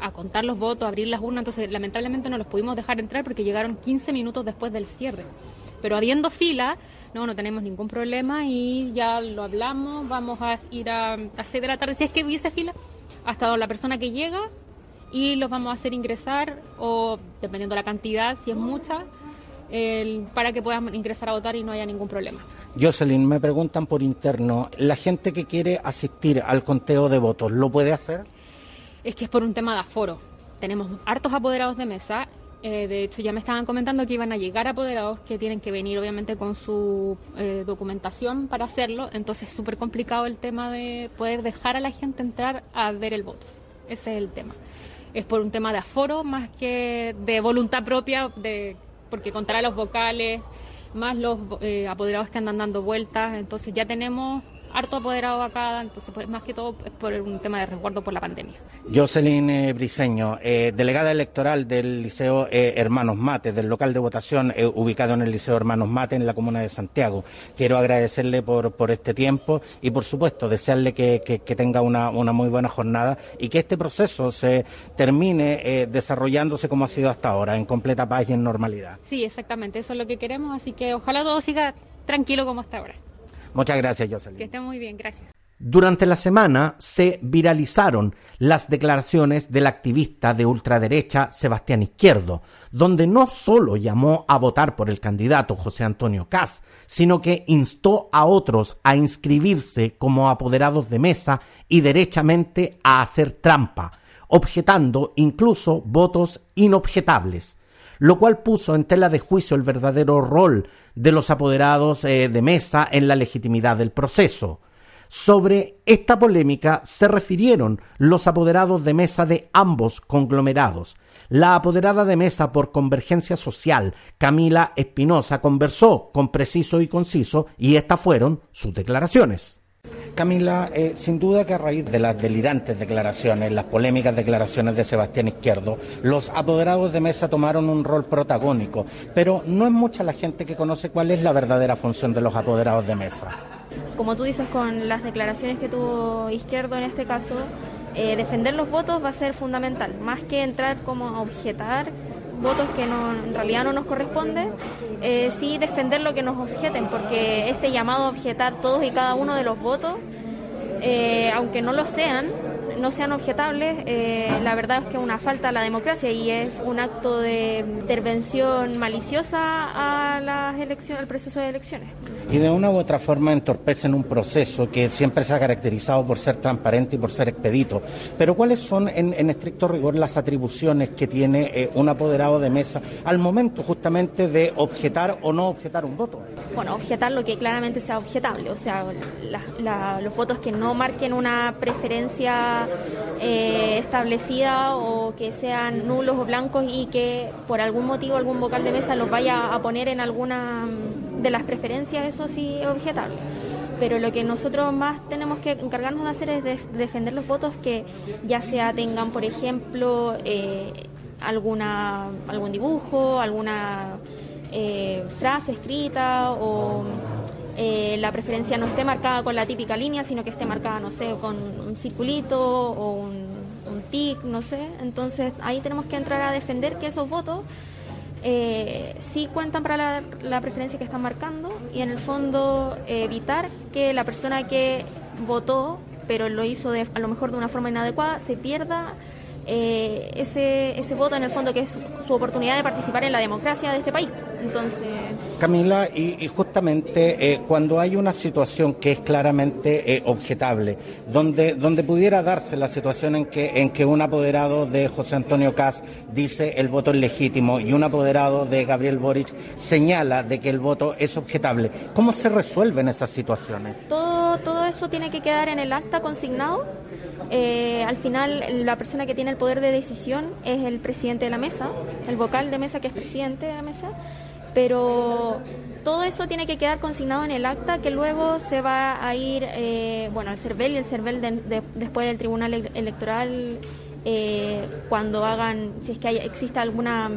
E: a contar los votos, a abrir las urnas. Entonces, lamentablemente no los pudimos dejar entrar porque llegaron 15 minutos después del cierre. Pero habiendo fila, no, no tenemos ningún problema y ya lo hablamos. Vamos a ir a, a 6 de la tarde, si es que hubiese fila, hasta la persona que llega y los vamos a hacer ingresar o dependiendo de la cantidad, si es mucha para que puedan ingresar a votar y no haya ningún problema.
A: Jocelyn, me preguntan por interno, ¿la gente que quiere asistir al conteo de votos lo puede hacer?
E: Es que es por un tema de aforo. Tenemos hartos apoderados de mesa. Eh, de hecho, ya me estaban comentando que iban a llegar apoderados que tienen que venir, obviamente, con su eh, documentación para hacerlo. Entonces, es súper complicado el tema de poder dejar a la gente entrar a ver el voto. Ese es el tema. Es por un tema de aforo más que de voluntad propia de porque contará los vocales, más los eh, apoderados que andan dando vueltas, entonces ya tenemos harto apoderado acá, entonces pues, más que todo es por un tema de resguardo por la pandemia.
A: Jocelyn eh, Briseño, eh, delegada electoral del Liceo eh, Hermanos Mate, del local de votación ubicado en el Liceo Hermanos Mate en la comuna de Santiago. Quiero agradecerle por, por este tiempo y por supuesto desearle que, que, tenga una, una, muy buena jornada y que este proceso se termine desarrollándose como ha sido hasta ahora, en completa paz y en normalidad.
E: Sí, exactamente, eso es lo que queremos, así que ojalá todo siga tranquilo como hasta ahora.
A: Muchas gracias, Jocelyn.
E: Que esté muy bien, gracias.
A: Durante la semana se viralizaron las declaraciones del activista de ultraderecha Sebastián Izquierdo, donde no solo llamó a votar por el candidato José Antonio Cas, sino que instó a otros a inscribirse como apoderados de mesa y derechamente a hacer trampa, objetando incluso votos inobjetables lo cual puso en tela de juicio el verdadero rol de los apoderados eh, de mesa en la legitimidad del proceso. Sobre esta polémica se refirieron los apoderados de mesa de ambos conglomerados. La apoderada de mesa por Convergencia Social, Camila Espinosa, conversó con Preciso y Conciso y estas fueron sus declaraciones. Camila, eh, sin duda que a raíz de las delirantes declaraciones, las polémicas declaraciones de Sebastián Izquierdo, los apoderados de mesa tomaron un rol protagónico, pero no es mucha la gente que conoce cuál es la verdadera función de los apoderados de mesa.
F: Como tú dices, con las declaraciones que tuvo Izquierdo en este caso, eh, defender los votos va a ser fundamental, más que entrar como a objetar votos que no, en realidad no nos corresponde, eh, sí defender lo que nos objeten, porque este llamado a objetar todos y cada uno de los votos, eh, aunque no lo sean, no sean objetables, eh, la verdad es que es una falta a la democracia y es un acto de intervención maliciosa a las elecciones, al proceso de elecciones.
A: Y de una u otra forma entorpecen un proceso que siempre se ha caracterizado por ser transparente y por ser expedito. Pero ¿cuáles son, en, estricto rigor, las atribuciones que tiene eh, un apoderado de mesa al momento justamente de objetar o no objetar un voto?
F: Bueno, objetar lo que claramente sea objetable, o sea, los votos que no marquen una preferencia eh, establecida o que sean nulos o blancos y que por algún motivo algún vocal de mesa los vaya a poner en alguna de las preferencias, eso sí es objetable. Pero lo que nosotros más tenemos que encargarnos de hacer es defender los votos que ya sea tengan, por ejemplo, eh, alguna algún dibujo, alguna eh, frase escrita o eh, la preferencia no esté marcada con la típica línea, sino que esté marcada, no sé, con un circulito o un, un tic, no sé. Entonces ahí tenemos que entrar a defender que esos votos eh, sí cuentan para la, preferencia que están marcando y en el fondo evitar que la persona que votó, pero lo hizo de, a lo mejor de una forma inadecuada, se pierda eh, ese, ese voto en el fondo que es su oportunidad de participar en la democracia de este país. Entonces...
A: Camila, y, justamente eh, cuando hay una situación que es claramente eh, objetable, donde, donde pudiera darse la situación en que, en que un apoderado de José Antonio Cas dice el voto es legítimo y un apoderado de Gabriel Boric señala de que el voto es objetable, ¿cómo se resuelven esas situaciones?
F: Todo, todo eso tiene que quedar en el acta consignado eh, al final la persona que tiene el poder de decisión es el presidente de la mesa, el vocal de mesa que es presidente de la mesa, pero todo eso tiene que quedar consignado en el acta que luego se va a ir eh, bueno al CERVEL y el CERVEL después del Tribunal Electoral eh, cuando hagan, si es que hay, exista alguna,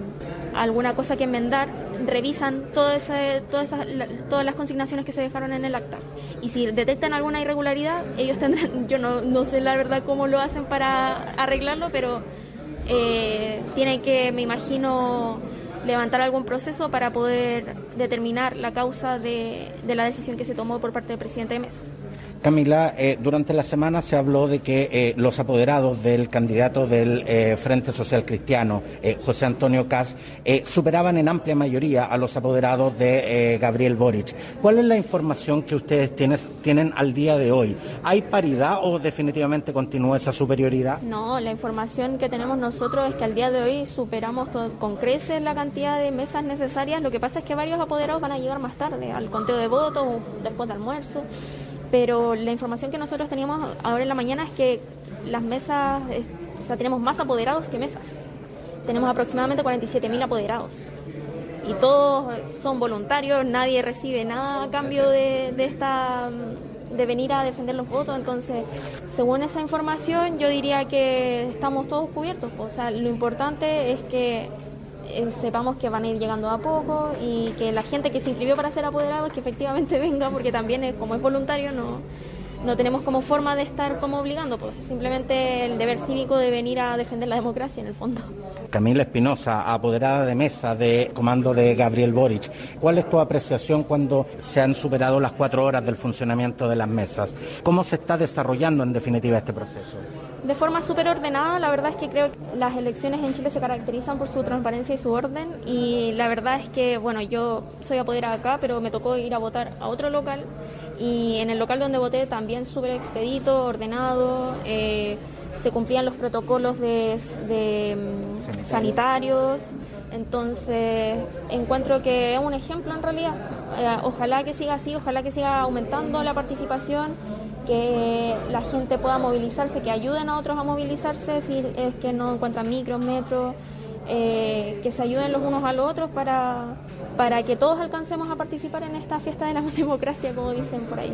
F: alguna cosa que enmendar, revisan todo ese, todas, esas, todas las consignaciones que se dejaron en el acta. Y si detectan alguna irregularidad, ellos tendrán, (laughs) yo no, no sé la verdad cómo lo hacen para arreglarlo, pero eh, tienen que, me imagino, levantar algún proceso para poder determinar la causa de, de la decisión que se tomó por parte del presidente de mesa.
A: Camila, eh, durante la semana se habló de que eh, los apoderados del candidato del eh, Frente Social Cristiano, José Antonio Cas, superaban en amplia mayoría a los apoderados de Gabriel Boric. ¿Cuál es la información que ustedes tienen al día de hoy? ¿Hay paridad o definitivamente continúa esa superioridad?
F: No, la información que tenemos nosotros es que al día de hoy superamos con creces la cantidad de mesas necesarias. Lo que pasa es que varios apoderados van a llegar más tarde al conteo de votos después de almuerzo pero la información que nosotros teníamos ahora en la mañana es que las mesas, o sea, tenemos más apoderados que mesas. Tenemos aproximadamente 47.000 apoderados. Y todos son voluntarios, nadie recibe nada a cambio de, de esta de venir a defender los votos. Entonces, según esa información, yo diría que estamos todos cubiertos. O sea, lo importante es que eh, sepamos que van a ir llegando a poco y que la gente que se inscribió para ser apoderado que efectivamente (laughs) venga porque también es, como es voluntario no no tenemos como forma de estar como obligando, pues simplemente el deber cívico de venir a defender la democracia en el fondo.
A: Camila Espinosa, apoderada de mesa de comando de Gabriel Boric, ¿cuál es tu apreciación cuando se han superado las cuatro horas del funcionamiento de las mesas? ¿Cómo se está desarrollando en definitiva este proceso?
F: De forma súper ordenada, la verdad es que creo que las elecciones en Chile se caracterizan por su transparencia y su orden y la verdad es que, bueno, yo soy apoderada acá, pero me tocó ir a votar a otro local y en el local donde voté también súper expedito, ordenado, eh, se cumplían los protocolos de, mm, sanitarios, entonces encuentro que es un ejemplo en realidad. Eh, ojalá que siga así, ojalá que siga aumentando la participación, que la gente pueda movilizarse, que ayuden a otros a movilizarse si es que no encuentran micros, metros. Eh, que se ayuden los unos a los otros para, para que todos alcancemos a participar en esta fiesta de la (laughs) democracia, como dicen por ahí.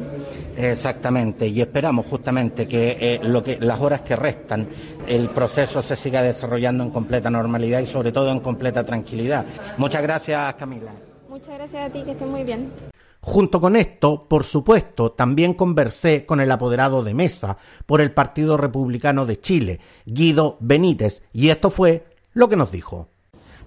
A: Exactamente, y esperamos justamente que, eh, lo que las horas que restan el proceso se siga desarrollando en completa normalidad y sobre todo en completa tranquilidad. Muchas gracias, Camila.
F: Muchas gracias a ti, que estés muy bien.
A: Junto con esto, por supuesto, también conversé con el apoderado de mesa por el Partido Republicano de Chile, Guido Benítez, y esto fue lo que nos dijo.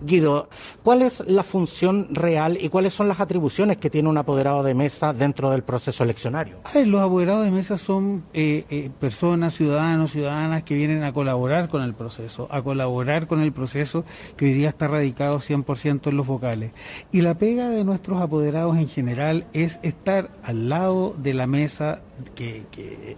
A: Guido, ¿cuál es la función real y cuáles son las atribuciones que tiene un apoderado de mesa dentro del proceso eleccionario?
G: los apoderados de mesa son eh, eh, personas, ciudadanos, ciudadanas que vienen a colaborar con el proceso, a colaborar con el proceso que hoy día está radicado 100% en los vocales. Y la pega de nuestros apoderados en general es estar al lado de la mesa, que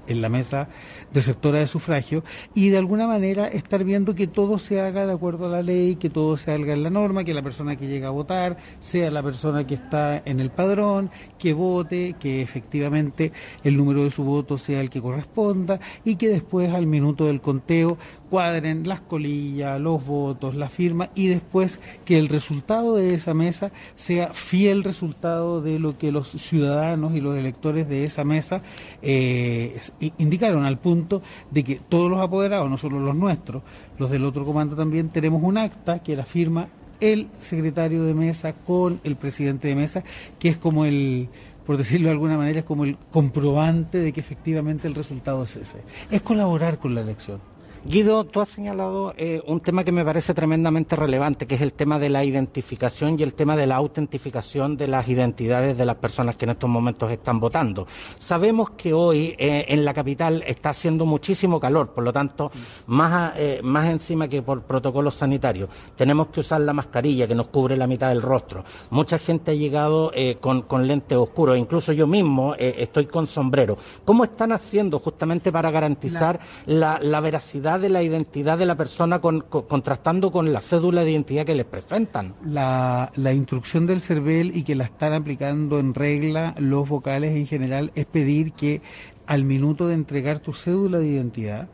G: en la mesa receptora de sufragio, y de alguna manera estar viendo que todo se haga de acuerdo a la ley, que todo se haga en la norma, que la persona que llega a votar sea la persona que está en el padrón, que vote, que efectivamente el número de su voto sea el que corresponda y que después al minuto del conteo cuadren las colillas, los votos, la firma y después que el resultado de esa mesa sea fiel resultado de lo que los ciudadanos y los electores de esa mesa eh, indicaron al punto de que todos los apoderados, no solo los nuestros, los del otro comando también, tenemos un acta que la firma el secretario de mesa con el presidente de mesa, que es como el, por decirlo de alguna manera, es como el comprobante de que efectivamente el resultado es ese. Es colaborar con la elección.
A: Guido, tú has señalado eh, un tema que me parece tremendamente relevante, que es el tema de la identificación y el tema de la autentificación de las identidades de las personas que en estos momentos están votando. Sabemos que hoy eh, en la capital está haciendo muchísimo calor, por lo tanto, más, eh, más encima que por protocolos sanitarios. Tenemos que usar la mascarilla que nos cubre la mitad del rostro. Mucha gente ha llegado con, con lentes oscuros, incluso yo mismo estoy con sombrero. ¿Cómo están haciendo justamente para garantizar la, la veracidad? De la identidad de la persona contrastando con la cédula de identidad que les presentan.
G: La, instrucción del CERVEL y que la están aplicando en regla los vocales en general es pedir que al minuto de entregar tu cédula de identidad,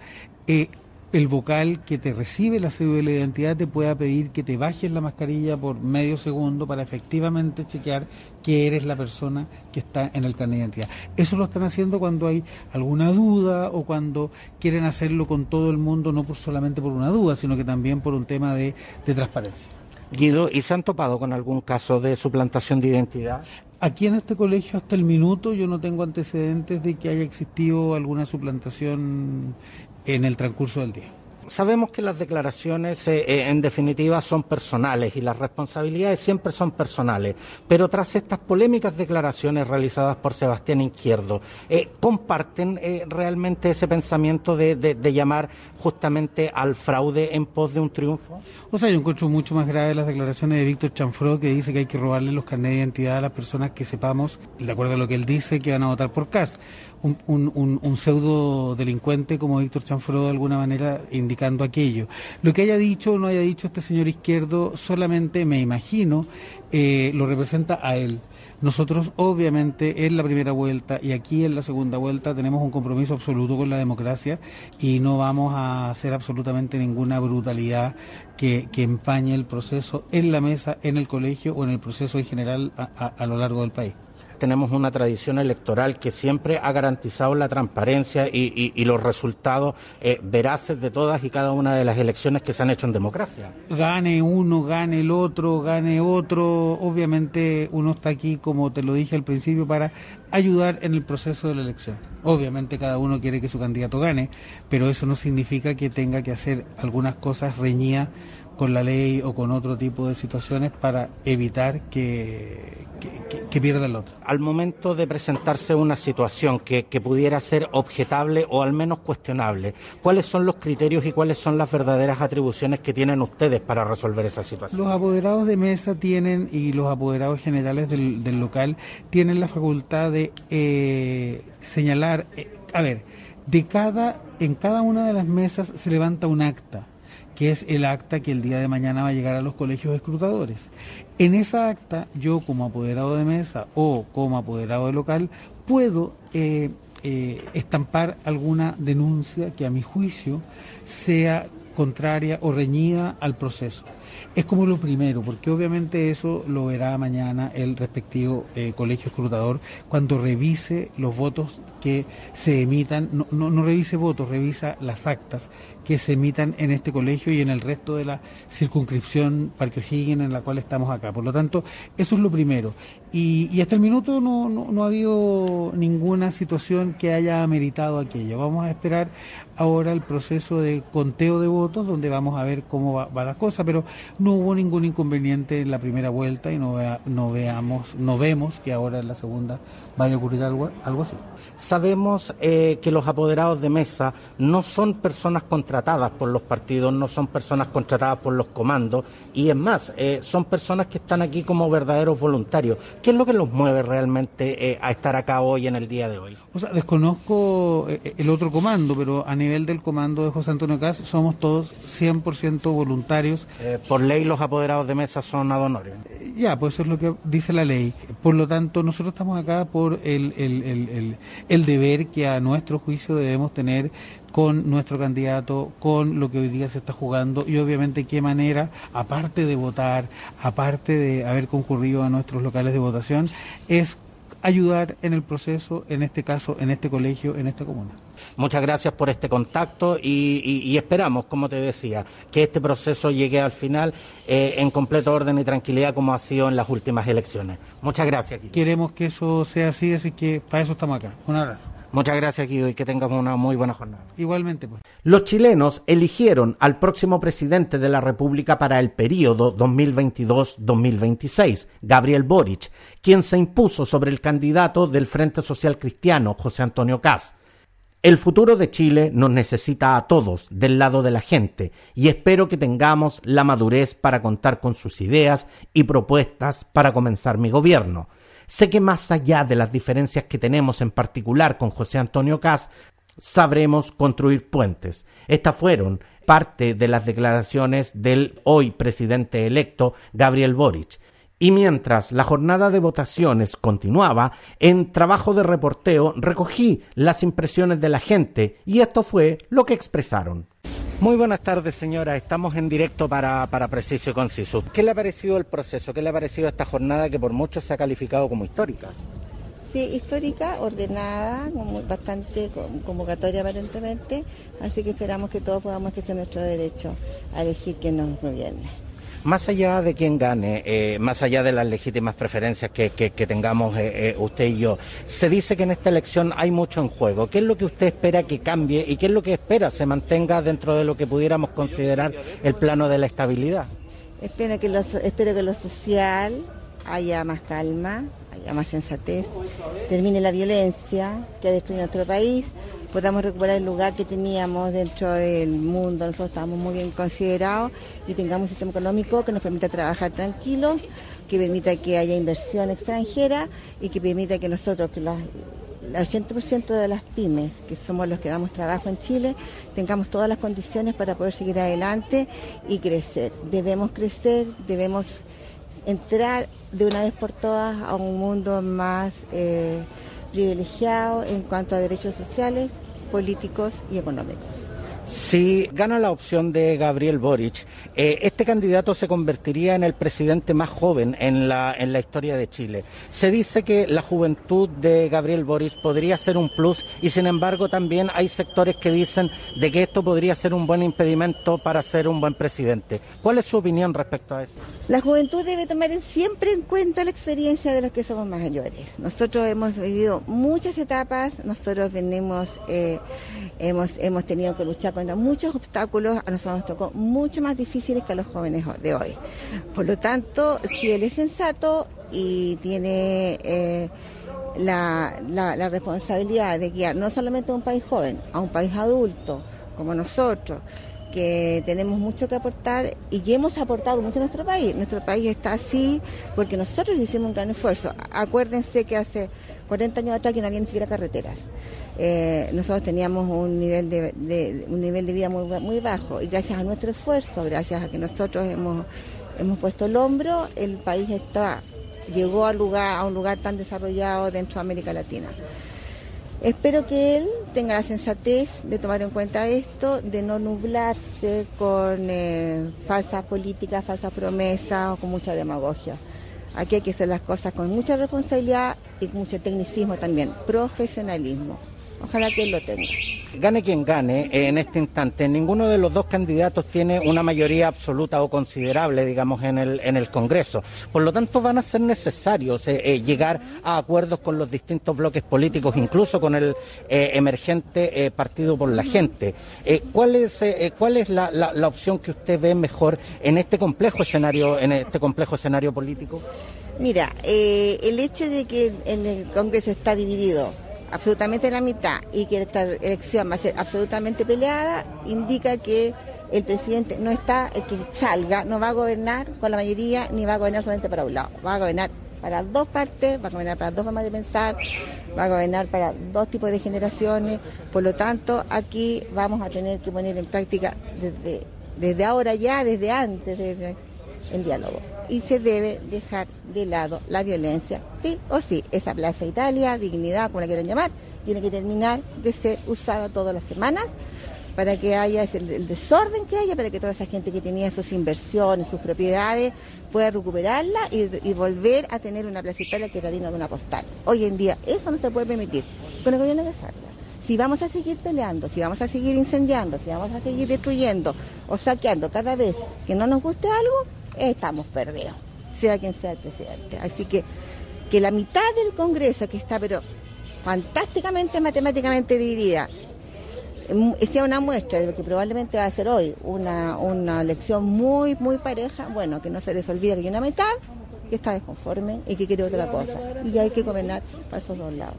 G: eh, el vocal que te recibe la cédula de identidad te pueda pedir que te bajes la mascarilla por medio segundo para efectivamente chequear que eres la persona que está en el carnet de identidad. Eso lo están haciendo cuando hay alguna duda o cuando quieren hacerlo con todo el mundo, no por solamente por una duda, sino que también por un tema de, de transparencia.
A: Guido, ¿y se han topado con algún caso de suplantación de identidad?
G: Aquí en este colegio hasta el minuto yo no tengo antecedentes de que haya existido alguna suplantación en el transcurso del día.
A: Sabemos que las declaraciones, eh, eh, en definitiva, son personales y las responsabilidades siempre son personales, pero tras estas polémicas declaraciones realizadas por Sebastián Izquierdo, eh, ¿comparten realmente ese pensamiento de, llamar justamente al fraude en pos de un triunfo?
G: O sea, yo encuentro mucho más grave las declaraciones de Víctor Chanfro, que dice que hay que robarle los carnets de identidad a las personas que sepamos, de acuerdo a lo que él dice, que van a votar por CAS un, pseudo delincuente como Víctor Chanfro de alguna manera indicando aquello. Lo que haya dicho o no haya dicho este señor izquierdo solamente, me imagino, eh, lo representa a él. Nosotros, obviamente, en la primera vuelta y aquí en la segunda vuelta tenemos un compromiso absoluto con la democracia y no vamos a hacer absolutamente ninguna brutalidad que, empañe el proceso en la mesa, en el colegio o en el proceso en general a lo largo del país
A: tenemos una tradición electoral que siempre ha garantizado la transparencia y, los resultados eh, veraces de todas y cada una de las elecciones que se han hecho en democracia.
G: Gane uno, gane el otro, gane otro. Obviamente uno está aquí, como te lo dije al principio, para ayudar en el proceso de la elección. Obviamente cada uno quiere que su candidato gane, pero eso no significa que tenga que hacer algunas cosas reñidas con la ley o con otro tipo de situaciones para evitar que, que, pierda el otro.
A: Al momento de presentarse una situación que, que, pudiera ser objetable o al menos cuestionable, ¿cuáles son los criterios y cuáles son las verdaderas atribuciones que tienen ustedes para resolver esa situación?
G: Los apoderados de mesa tienen y los apoderados generales del, del local tienen la facultad de eh, señalar, eh, a ver, de cada, en cada una de las mesas se levanta un acta que es el acta que el día de mañana va a llegar a los colegios escrutadores. En esa acta, yo como apoderado de mesa o como apoderado de local, puedo eh, eh, estampar alguna denuncia que a mi juicio sea contraria o reñida al proceso. Es como lo primero, porque obviamente eso lo verá mañana el respectivo eh, colegio escrutador cuando revise los votos que se emitan, no, no, no, revise votos, revisa las actas que se emitan en este colegio y en el resto de la circunscripción Parque O'Higgins en la cual estamos acá. Por lo tanto, eso es lo primero. Y, hasta el minuto no, no, no, ha habido ninguna situación que haya ameritado aquello. Vamos a esperar ahora el proceso de conteo de votos donde vamos a ver cómo va, la cosa, pero no hubo ningún inconveniente en la primera vuelta y no, no veamos, no vemos que ahora en la segunda vaya a ocurrir algo, algo así.
A: Sabemos eh, que los apoderados de mesa no son personas contratadas por los partidos, no son personas contratadas por los comandos, y es más, eh, son personas que están aquí como verdaderos voluntarios. ¿Qué es lo que los mueve realmente eh, a estar acá hoy en el día de hoy?
G: O sea, desconozco el otro comando, pero a nivel del comando de José Antonio Cas somos todos 100% voluntarios.
A: por ley los apoderados de mesa son ad honorem.
G: ya, pues eso es lo que dice la ley. Por lo tanto, nosotros estamos acá por el, el, el, deber que a nuestro juicio debemos tener con nuestro candidato, con lo que hoy día se está jugando y obviamente qué manera, aparte de votar, aparte de haber concurrido a nuestros locales de votación, es ayudar en el proceso, en este caso, en este colegio, en esta comuna.
A: Muchas gracias por este contacto y, esperamos, como te decía, que este proceso llegue al final eh, en completo orden y tranquilidad como ha sido en las últimas elecciones. Muchas gracias.
G: Queremos que eso sea así, así que para eso estamos acá. Un abrazo.
A: Muchas gracias, Guido, y que tengamos una muy buena jornada.
G: Igualmente, pues.
A: Los chilenos eligieron al próximo presidente de la República para el periodo 2022-2026, Gabriel Boric, quien se impuso sobre el candidato del Frente Social Cristiano, José Antonio Caz. El futuro de Chile nos necesita a todos del lado de la gente y espero que tengamos la madurez para contar con sus ideas y propuestas para comenzar mi gobierno. Sé que más allá de las diferencias que tenemos en particular con José Antonio Caz, sabremos construir puentes. Estas fueron parte de las declaraciones del hoy presidente electo Gabriel Boric. Y mientras la jornada de votaciones continuaba, en trabajo de reporteo recogí las impresiones de la gente y esto fue lo que expresaron. Muy buenas tardes, señora. Estamos en directo para, para Preciso y Conciso. ¿Qué le ha parecido el proceso? ¿Qué le ha parecido esta jornada que por muchos se ha calificado como histórica?
H: Sí, histórica, ordenada, bastante convocatoria aparentemente, así que esperamos que todos podamos ejercer nuestro derecho a elegir quién nos gobierne.
A: Más allá de quién gane, eh, más allá de las legítimas preferencias que, tengamos eh, eh, usted y yo, se dice que en esta elección hay mucho en juego. ¿Qué es lo que usted espera que cambie y qué es lo que espera se mantenga dentro de lo que pudiéramos considerar el plano de la estabilidad?
H: Espero que lo, espero que lo social haya más calma, haya más sensatez, termine la violencia que ha destruido nuestro país podamos recuperar el lugar que teníamos dentro del mundo. Nosotros estamos muy bien considerados y tengamos un sistema económico que nos permita trabajar tranquilos, que permita que haya inversión extranjera y que permita que nosotros, que el 80% de las pymes, que somos los que damos trabajo en Chile, tengamos todas las condiciones para poder seguir adelante y crecer. Debemos crecer, debemos entrar de una vez por todas a un mundo más eh, privilegiado en cuanto a derechos sociales, políticos y económicos.
A: Si gana la opción de Gabriel Boric, eh, este candidato se convertiría en el presidente más joven en la, en la historia de Chile. Se dice que la juventud de Gabriel Boric podría ser un plus y sin embargo también hay sectores que dicen de que esto podría ser un buen impedimento para ser un buen presidente. ¿Cuál es su opinión respecto a eso?
H: La juventud debe tomar siempre en cuenta la experiencia de los que somos mayores. Nosotros hemos vivido muchas etapas, nosotros venimos, eh, hemos, hemos tenido que luchar contra muchos obstáculos, a nosotros nos tocó mucho más difíciles que a los jóvenes de hoy. Por lo tanto, si él es sensato y tiene eh, la, la, responsabilidad de guiar no solamente a un país joven, a un país adulto como nosotros, que tenemos mucho que aportar y que hemos aportado mucho a nuestro país. Nuestro país está así porque nosotros hicimos un gran esfuerzo. Acuérdense que hace 40 años atrás que no había ni siquiera carreteras. Eh, nosotros teníamos un nivel de, un nivel de vida muy, muy bajo y gracias a nuestro esfuerzo, gracias a que nosotros hemos, hemos puesto el hombro, el país está llegó a, lugar, a un lugar tan desarrollado dentro de América Latina. Espero que él tenga la sensatez de tomar en cuenta esto, de no nublarse con eh, falsas políticas, falsas promesas o con mucha demagogia. Aquí hay que hacer las cosas con mucha responsabilidad y con mucho tecnicismo también, profesionalismo. Ojalá que lo tenga.
A: Gane quien gane, eh, en este instante, ninguno de los dos candidatos tiene una mayoría absoluta o considerable, digamos, en el, en el Congreso. Por lo tanto, van a ser necesarios eh, eh, llegar a acuerdos con los distintos bloques políticos, incluso con el emergente Partido por la Gente. ¿Cuál es, cuál es la, la, opción que usted ve mejor en este complejo escenario, en este complejo escenario político?
H: Mira, el hecho de que el Congreso está dividido absolutamente la mitad y que esta elección va a ser absolutamente peleada, indica que el presidente no está, el que salga, no va a gobernar con la mayoría ni va a gobernar solamente para un lado, va a gobernar para dos partes, va a gobernar para dos formas de pensar, va a gobernar para dos tipos de generaciones, por lo tanto aquí vamos a tener que poner en práctica desde, desde ahora ya, desde antes, desde el diálogo y se debe dejar de lado la violencia, sí o sí. Esa Plaza Italia, dignidad, como la quieran llamar, tiene que terminar de ser usada todas las semanas para que haya el, desorden que haya, para que toda esa gente que tenía sus inversiones, sus propiedades, pueda recuperarla y, volver a tener una Plaza Italia que era digna de una postal. Hoy en día eso no se puede permitir con el gobierno que salga. Si vamos a seguir peleando, si vamos a seguir incendiando, si vamos a seguir destruyendo o saqueando cada vez que no nos guste algo, estamos perdidos, sea quien sea el presidente. Así que que la mitad del Congreso, que está pero fantásticamente matemáticamente dividida, em, sea una muestra de lo que probablemente va a ser hoy una, una elección muy, muy pareja, bueno, que no se les olvide que hay una mitad que está desconforme y que quiere otra cosa. Y hay que gobernar para esos dos lados.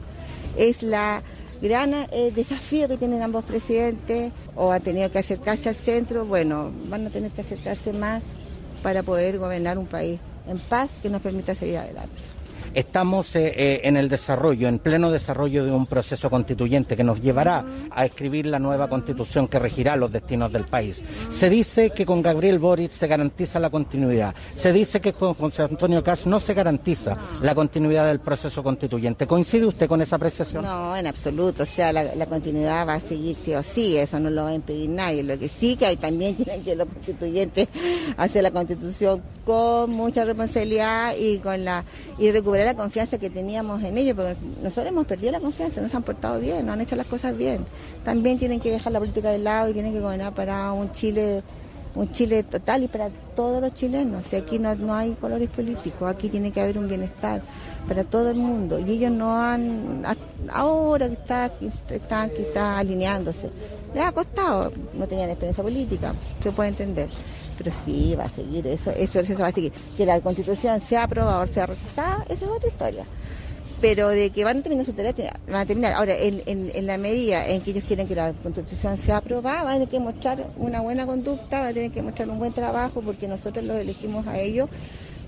H: Es la gran eh, desafío que tienen ambos presidentes, o han tenido que acercarse al centro, bueno, van a tener que acercarse más para poder gobernar un país en paz que nos permita seguir adelante.
A: Estamos eh, eh, en el desarrollo, en pleno desarrollo de un proceso constituyente que nos llevará a escribir la nueva constitución que regirá los destinos del país. Se dice que con Gabriel Boric se garantiza la continuidad. Se dice que con José Antonio Cas no se garantiza la continuidad del proceso constituyente. ¿Coincide usted con esa apreciación?
H: No, en absoluto. O sea, la, continuidad va a seguir sí o sí. Eso no lo va a impedir nadie. Lo que sí que hay también (laughs) tienen que los constituyentes hacer la constitución con mucha responsabilidad y con la y recuperar la confianza que teníamos en ellos, porque nosotros hemos perdido la confianza, no se han portado bien, no han hecho las cosas bien. También tienen que dejar la política de lado y tienen que gobernar para un Chile un Chile total y para todos los chilenos. Si aquí no, no hay colores políticos, aquí tiene que haber un bienestar para todo el mundo. Y ellos no han, ahora que está, están quizás alineándose, les ha costado, no tenían experiencia política, se puede entender pero sí va a seguir eso, eso, eso va a seguir. Que la constitución sea aprobada o sea rechazada, esa es otra historia. Pero de que van a terminar su tarea, van a terminar. Ahora, en, en, la medida en que ellos quieren que la constitución sea aprobada, van a tener que mostrar una buena conducta, van a tener que mostrar un buen trabajo, porque nosotros los elegimos a ellos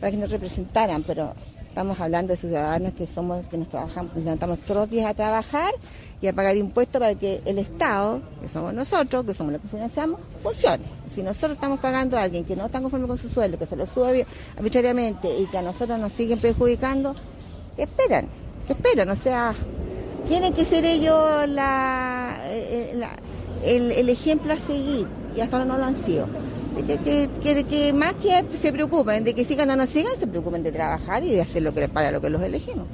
H: para que nos representaran, pero estamos hablando de ciudadanos que somos, que nos trabajamos, nos levantamos todos los días a trabajar y a pagar impuestos para que el Estado, que somos nosotros, que somos los que financiamos, funcione. Si nosotros estamos pagando a alguien que no está conforme con su sueldo, que se lo sube arbitrariamente y que a nosotros nos siguen perjudicando, ¿qué esperan? ¿Qué esperan? O sea, tienen que ser ellos la, eh, el, el, ejemplo a seguir y hasta ahora no lo han sido. Que, que, que, más que se preocupen de que sigan o no sigan, se preocupen de trabajar y de hacer lo que para lo que los elegimos.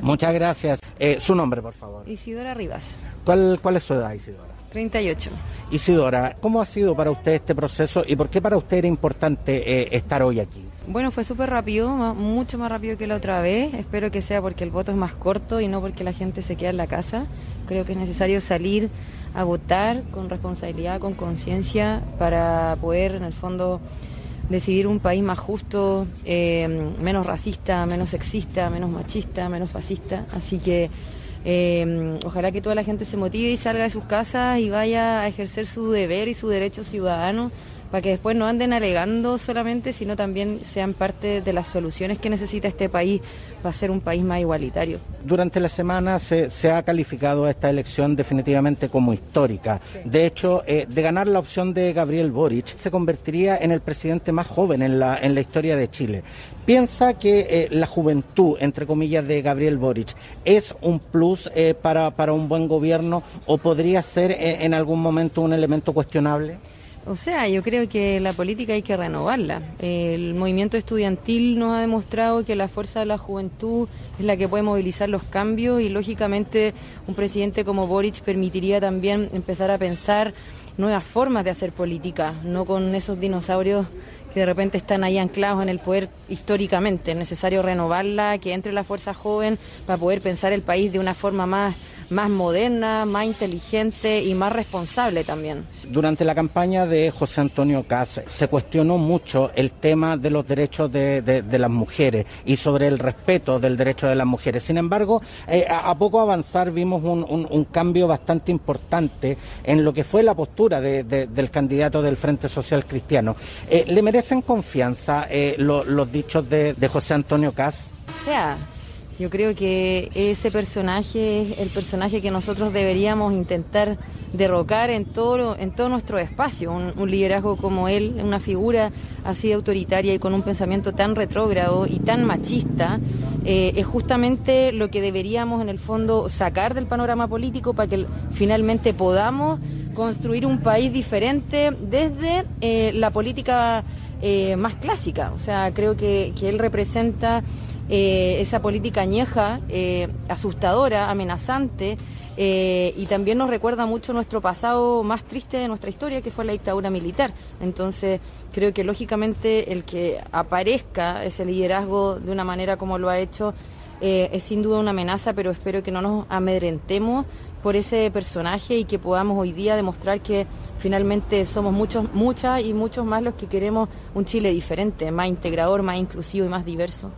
A: Muchas gracias. Eh, su nombre, por favor.
I: Isidora Rivas.
A: ¿Cuál, ¿Cuál es su edad, Isidora?
I: 38.
A: Isidora, ¿cómo ha sido para usted este proceso y por qué para usted era importante eh, estar hoy aquí?
I: Bueno, fue súper rápido, mucho más rápido que la otra vez. Espero que sea porque el voto es más corto y no porque la gente se queda en la casa. Creo que es necesario salir a votar con responsabilidad, con conciencia, para poder, en el fondo, decidir un país más justo, eh, menos racista, menos sexista, menos machista, menos fascista. Así que eh, ojalá que toda la gente se motive y salga de sus casas y vaya a ejercer su deber y su derecho ciudadano para que después no anden alegando solamente, sino también sean parte de las soluciones que necesita este país para ser un país más igualitario.
A: Durante la semana se, ha calificado esta elección definitivamente como histórica. De hecho, eh, de ganar la opción de Gabriel Boric, se convertiría en el presidente más joven en la, en la historia de Chile. ¿Piensa que eh, la juventud, entre comillas, de Gabriel Boric es un plus eh, para, para un buen gobierno o podría ser en algún momento un elemento cuestionable?
I: O sea, yo creo que la política hay que renovarla. El movimiento estudiantil nos ha demostrado que la fuerza de la juventud es la que puede movilizar los cambios y lógicamente un presidente como Boric permitiría también empezar a pensar nuevas formas de hacer política, no con esos dinosaurios que de repente están ahí anclados en el poder históricamente. Es necesario renovarla, que entre la fuerza joven para poder pensar el país de una forma más más moderna, más inteligente y más responsable también.
A: Durante la campaña de José Antonio Cas se cuestionó mucho el tema de los derechos de, las mujeres y sobre el respeto del derecho de las mujeres. Sin embargo, eh, a, poco avanzar vimos un, cambio bastante importante en lo que fue la postura del candidato del Frente Social Cristiano. Eh, ¿Le merecen confianza eh, los dichos de, José Antonio Cas?
I: O sea, yo creo que ese personaje es el personaje que nosotros deberíamos intentar derrocar en todo, en todo nuestro espacio. Un, liderazgo como él, una figura así autoritaria y con un pensamiento tan retrógrado y tan machista, eh, es justamente lo que deberíamos en el fondo sacar del panorama político para que finalmente podamos construir un país diferente desde eh, la política eh, más clásica. O sea, creo que, que él representa eh, esa política añeja, eh, asustadora, amenazante, eh, y también nos recuerda mucho nuestro pasado más triste de nuestra historia, que fue la dictadura militar. Entonces, creo que lógicamente el que aparezca ese liderazgo de una manera como lo ha hecho es sin duda una amenaza, pero espero que no nos amedrentemos por ese personaje y que podamos hoy día demostrar que finalmente somos muchos, muchas y muchos más los que queremos un Chile diferente, más integrador, más inclusivo y más diverso.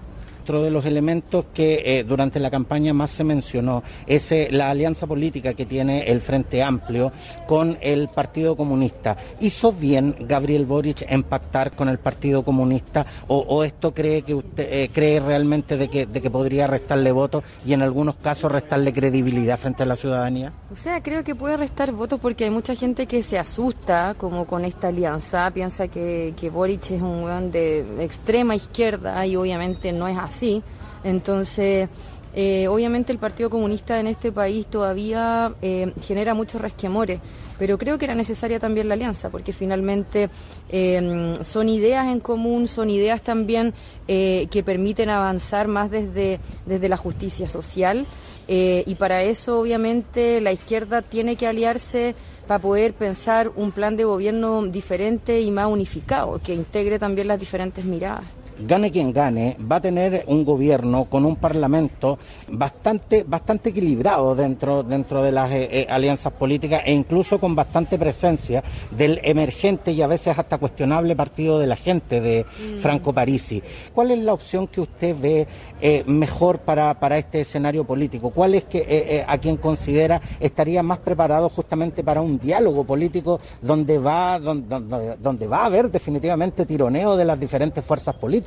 A: Otro de los elementos que eh, durante la campaña más se mencionó es eh, la alianza política que tiene el Frente Amplio con el Partido Comunista. ¿Hizo bien Gabriel Boric en pactar con el Partido Comunista o, esto cree que usted eh, cree realmente de que, de que podría restarle votos y en algunos casos restarle credibilidad frente a la ciudadanía?
I: O sea, creo que puede restar votos porque hay mucha gente que se asusta como con esta alianza, piensa que, que Boric es un de extrema izquierda y obviamente no es así sí, Entonces, eh, obviamente el Partido Comunista en este país todavía eh, genera muchos resquemores, pero creo que era necesaria también la alianza, porque finalmente em, son ideas en común, son ideas también eh, que permiten avanzar más desde, desde la justicia social, y para eso obviamente la izquierda tiene que aliarse para poder pensar un plan de gobierno diferente y más unificado, que integre también las diferentes miradas
A: gane quien gane, va a tener un gobierno con un parlamento bastante, bastante equilibrado dentro, dentro de las eh, eh, alianzas políticas e incluso con bastante presencia del emergente y a veces hasta cuestionable partido de la gente de mm. Franco Parisi. ¿Cuál es la opción que usted ve eh, mejor para, para este escenario político? ¿Cuál es que a quien considera estaría más preparado justamente para un diálogo político donde va, donde, donde va a haber definitivamente tironeo de las diferentes fuerzas políticas?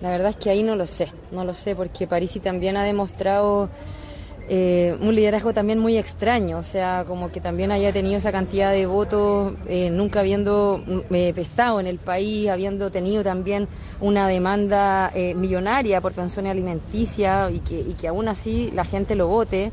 I: La verdad es que ahí no lo sé, no lo sé, porque Parisi también ha demostrado eh, un liderazgo también muy extraño, o sea, como que también haya tenido esa cantidad de votos, eh, nunca habiendo eh, estado en el país, habiendo tenido también una demanda millonaria por pensiones que, y que aún así la gente lo vote.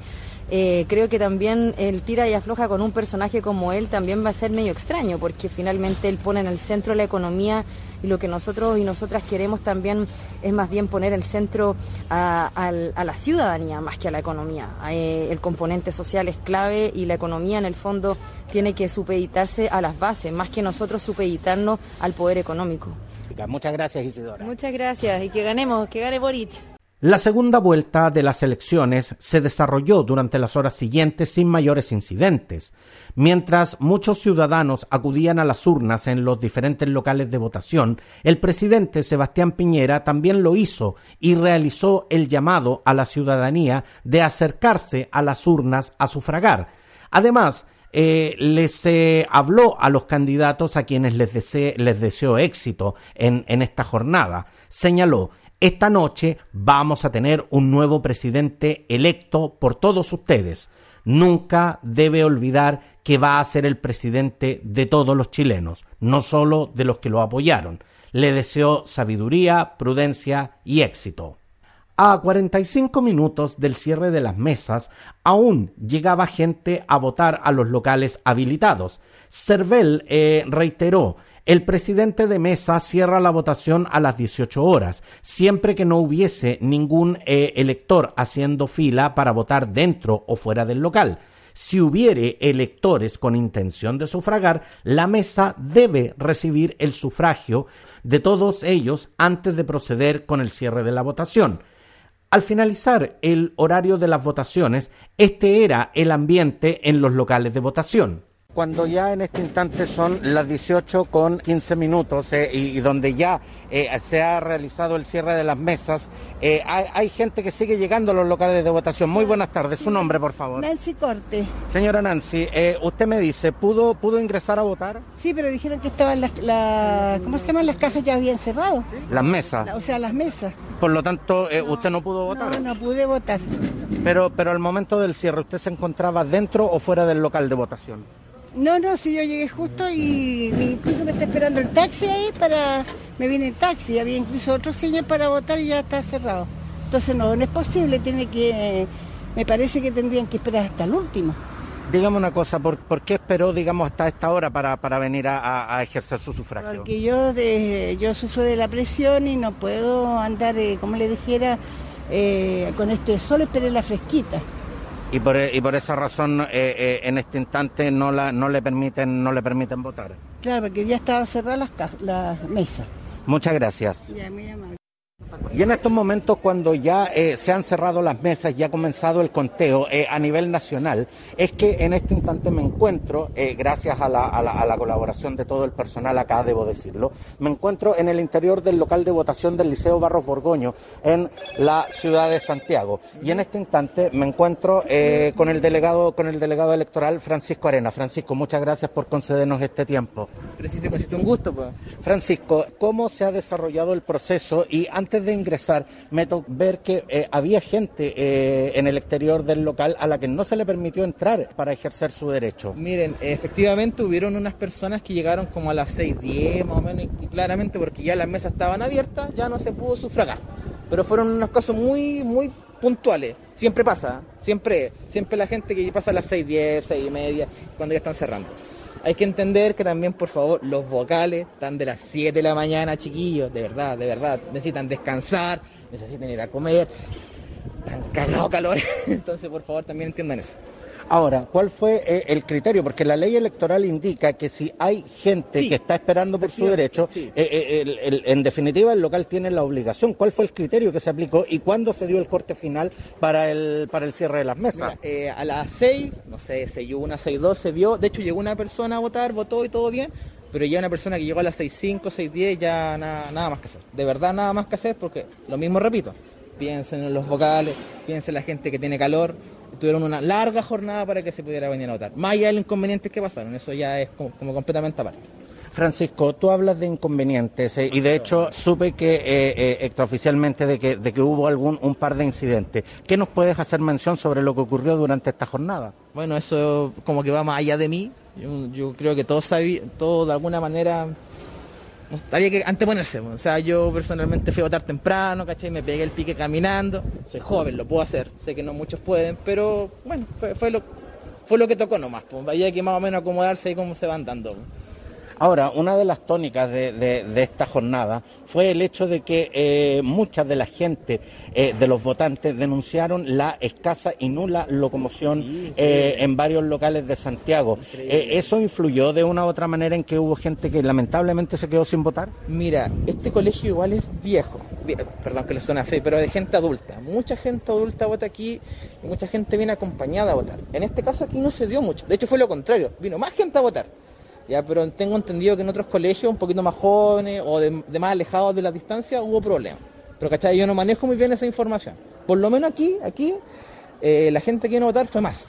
I: creo que también el tira y afloja con un personaje como él también va a ser medio extraño, porque finalmente él pone en el centro la economía y lo que nosotros y nosotras queremos también es más bien poner el centro a, la ciudadanía más que a la economía. Eh, el componente social es clave y la economía en el fondo tiene que supeditarse a las bases, más que nosotros supeditarnos al poder económico.
A: Muchas gracias Isidora.
I: Muchas gracias y que ganemos, que gane Boric.
A: La segunda vuelta de las elecciones se desarrolló durante las horas siguientes sin mayores incidentes. Mientras muchos ciudadanos acudían a las urnas en los diferentes locales de votación, el presidente Sebastián Piñera también lo hizo y realizó el llamado a la ciudadanía de acercarse a las urnas a sufragar. Además, eh, les eh, habló a los candidatos a quienes les, deseó éxito en esta jornada. Señaló esta noche vamos a tener un nuevo presidente electo por todos ustedes. Nunca debe olvidar que va a ser el presidente de todos los chilenos, no solo de los que lo apoyaron. Le deseo sabiduría, prudencia y éxito. A 45 minutos del cierre de las mesas, aún llegaba gente a votar a los locales habilitados. Cervel eh, reiteró el presidente de mesa cierra la votación a las 18 horas, siempre que no hubiese ningún eh, elector haciendo fila para votar dentro o fuera del local. Si hubiere electores con intención de sufragar, la mesa debe recibir el sufragio de todos ellos antes de proceder con el cierre de la votación. Al finalizar el horario de las votaciones, este era el ambiente en los locales de votación cuando ya en este instante son las 18 con 15 minutos eh, y, donde ya eh, se ha realizado el cierre de las mesas, eh, hay, gente que sigue llegando a los locales de votación. Muy buenas tardes, su nombre por favor.
J: Nancy Corte.
A: Señora Nancy, usted me dice, ¿pudo, ¿pudo ingresar a votar?
J: Sí, pero dijeron que estaban las, ¿cómo se llaman? Las cajas ya habían cerrado.
A: Las mesas.
J: o sea, las mesas.
A: Por lo tanto, usted no pudo votar.
J: No, no pude votar.
A: Pero, pero al momento del cierre, ¿usted se encontraba dentro o fuera del local de votación?
J: No, no, si yo llegué justo y incluso me está esperando el taxi ahí para... Me viene el taxi, había incluso otro señor para votar y ya está cerrado. Entonces no, no es posible, tiene que... Me parece que tendrían que esperar hasta el último.
A: Dígame una cosa, ¿por, qué esperó, digamos, hasta esta hora para, para venir a, ejercer su sufragio?
J: Porque yo, de, yo sufro de la presión y no puedo andar, eh, como le dijera, eh, con este sol, esperé la fresquita
A: y por, y por esa razón eh, eh, en este instante no la no le permiten no le permiten votar.
J: Claro, porque ya estaba cerrada las, las mesas.
A: Muchas gracias. Y en estos momentos, cuando ya eh, se han cerrado las mesas y ha comenzado el conteo eh, a nivel nacional, es que en este instante me encuentro, eh, gracias a la, colaboración de todo el personal acá, debo decirlo, me encuentro en el interior del local de votación del Liceo Barros Borgoño, en la ciudad de Santiago. Y en este instante me encuentro con, el delegado, con el delegado electoral Francisco Arena. Francisco, muchas gracias por concedernos este tiempo.
K: Preciso, un gusto. Pues.
A: Francisco, ¿cómo se ha desarrollado el proceso? Y antes de ingresar, me tocó ver que eh, había gente eh, en el exterior del local a la que no se le permitió entrar para ejercer su derecho.
K: Miren, efectivamente hubieron unas personas que llegaron como a las 6.10 más o menos, y claramente porque ya las mesas estaban abiertas, ya no se pudo sufragar. Pero fueron unos casos muy, muy puntuales. Siempre pasa, siempre, siempre la gente que pasa a las 6.10, 6.30, cuando ya están cerrando. Hay que entender que también, por favor, los vocales están de las 7 de la mañana, chiquillos, de verdad, de verdad. Necesitan descansar, necesitan ir a comer. Están cagados calor. (laughs) Entonces, por favor, también entiendan eso.
A: Ahora, ¿cuál fue eh, el criterio? Porque la ley electoral indica que si hay gente que está esperando por su derecho, eh, eh, en definitiva el local tiene la obligación. ¿Cuál fue el criterio que se aplicó y cuándo se dio el corte final para el, para el cierre de las mesas?
K: a las 6, no sé, 6.1, 6.2 se vio, de hecho llegó una persona a votar, votó y todo bien, pero ya una persona que llegó a las 6.5, 6.10 ya nada, nada más que hacer. De verdad nada más que hacer porque, lo mismo repito, piensen en los vocales, piensen en la gente que tiene calor, tuvieron una larga jornada para que se pudiera venir a votar. Más allá de los inconvenientes que pasaron, eso ya es como, completamente aparte.
A: Francisco, tú hablas de inconvenientes eh, y de hecho supe que eh, eh, extraoficialmente de que, de que hubo algún un par de incidentes. ¿Qué nos puedes hacer mención sobre lo que ocurrió durante esta jornada?
K: Bueno, eso como que va más allá de mí. Yo, creo que todos todos de alguna manera había que anteponerse. O sea, yo personalmente fui a votar temprano, ¿cachai? Me pegué el pique caminando. Soy joven, lo puedo hacer. Sé que no muchos pueden, pero bueno, fue, lo, fue lo que tocó nomás. Pues. Había que más o menos acomodarse y cómo se van dando.
A: Ahora, una de las tónicas de, esta jornada fue el hecho de que eh, mucha de la gente, eh, de los votantes, denunciaron la escasa y nula locomoción eh, en varios locales de Santiago. ¿Eso influyó de una u otra manera en que hubo gente que lamentablemente se quedó sin votar?
K: Mira, este colegio igual es viejo, perdón que le suena fe, pero de gente adulta. Mucha gente adulta vota aquí y mucha gente viene acompañada a votar. En este caso aquí no se dio mucho, de hecho fue lo contrario, vino más gente a votar. Ya, pero tengo entendido que en otros colegios un poquito más jóvenes o de, más alejados de la distancia hubo problemas. Pero ¿cachai? Yo no manejo muy bien esa información. Por lo menos aquí, aquí, eh, la gente que viene a votar fue más.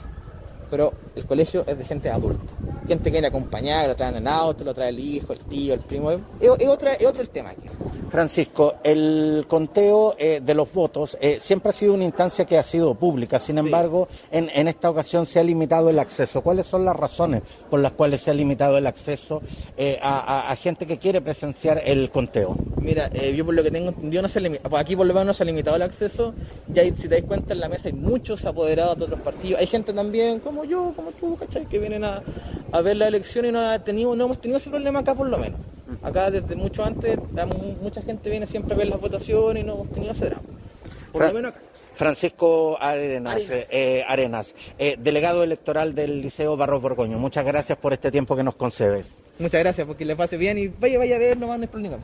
K: Pero el colegio es de gente adulta. Gente que viene acompañada, lo traen en auto, lo trae el hijo, el tío, el primo. Es, es otro el tema aquí.
A: Francisco, el conteo eh, de los votos eh, siempre ha sido una instancia que ha sido pública, sin embargo, en, esta ocasión se ha limitado el acceso. ¿Cuáles son las razones por las cuales se ha limitado el acceso eh, a, gente que quiere presenciar el conteo?
K: Mira, yo por lo que tengo entendido, no se pues aquí por lo menos no se ha limitado el acceso. Ya si te das cuenta, en la mesa hay muchos apoderados de otros partidos. Hay gente también como yo, como tú, ¿cachai? Que vienen a, a ver la elección y no, ha tenido, no hemos tenido ese problema acá por lo menos. Acá desde mucho antes, mucha gente viene siempre a ver las votaciones y no hemos tenido ese drama. Por lo menos acá.
A: Francisco Arenas, Arenas, eh, eh, delegado electoral del Liceo Barros Borgoño. Muchas gracias por este tiempo que nos concedes.
K: Muchas gracias, porque les pase bien y vaya, vaya a ver, no van a problema.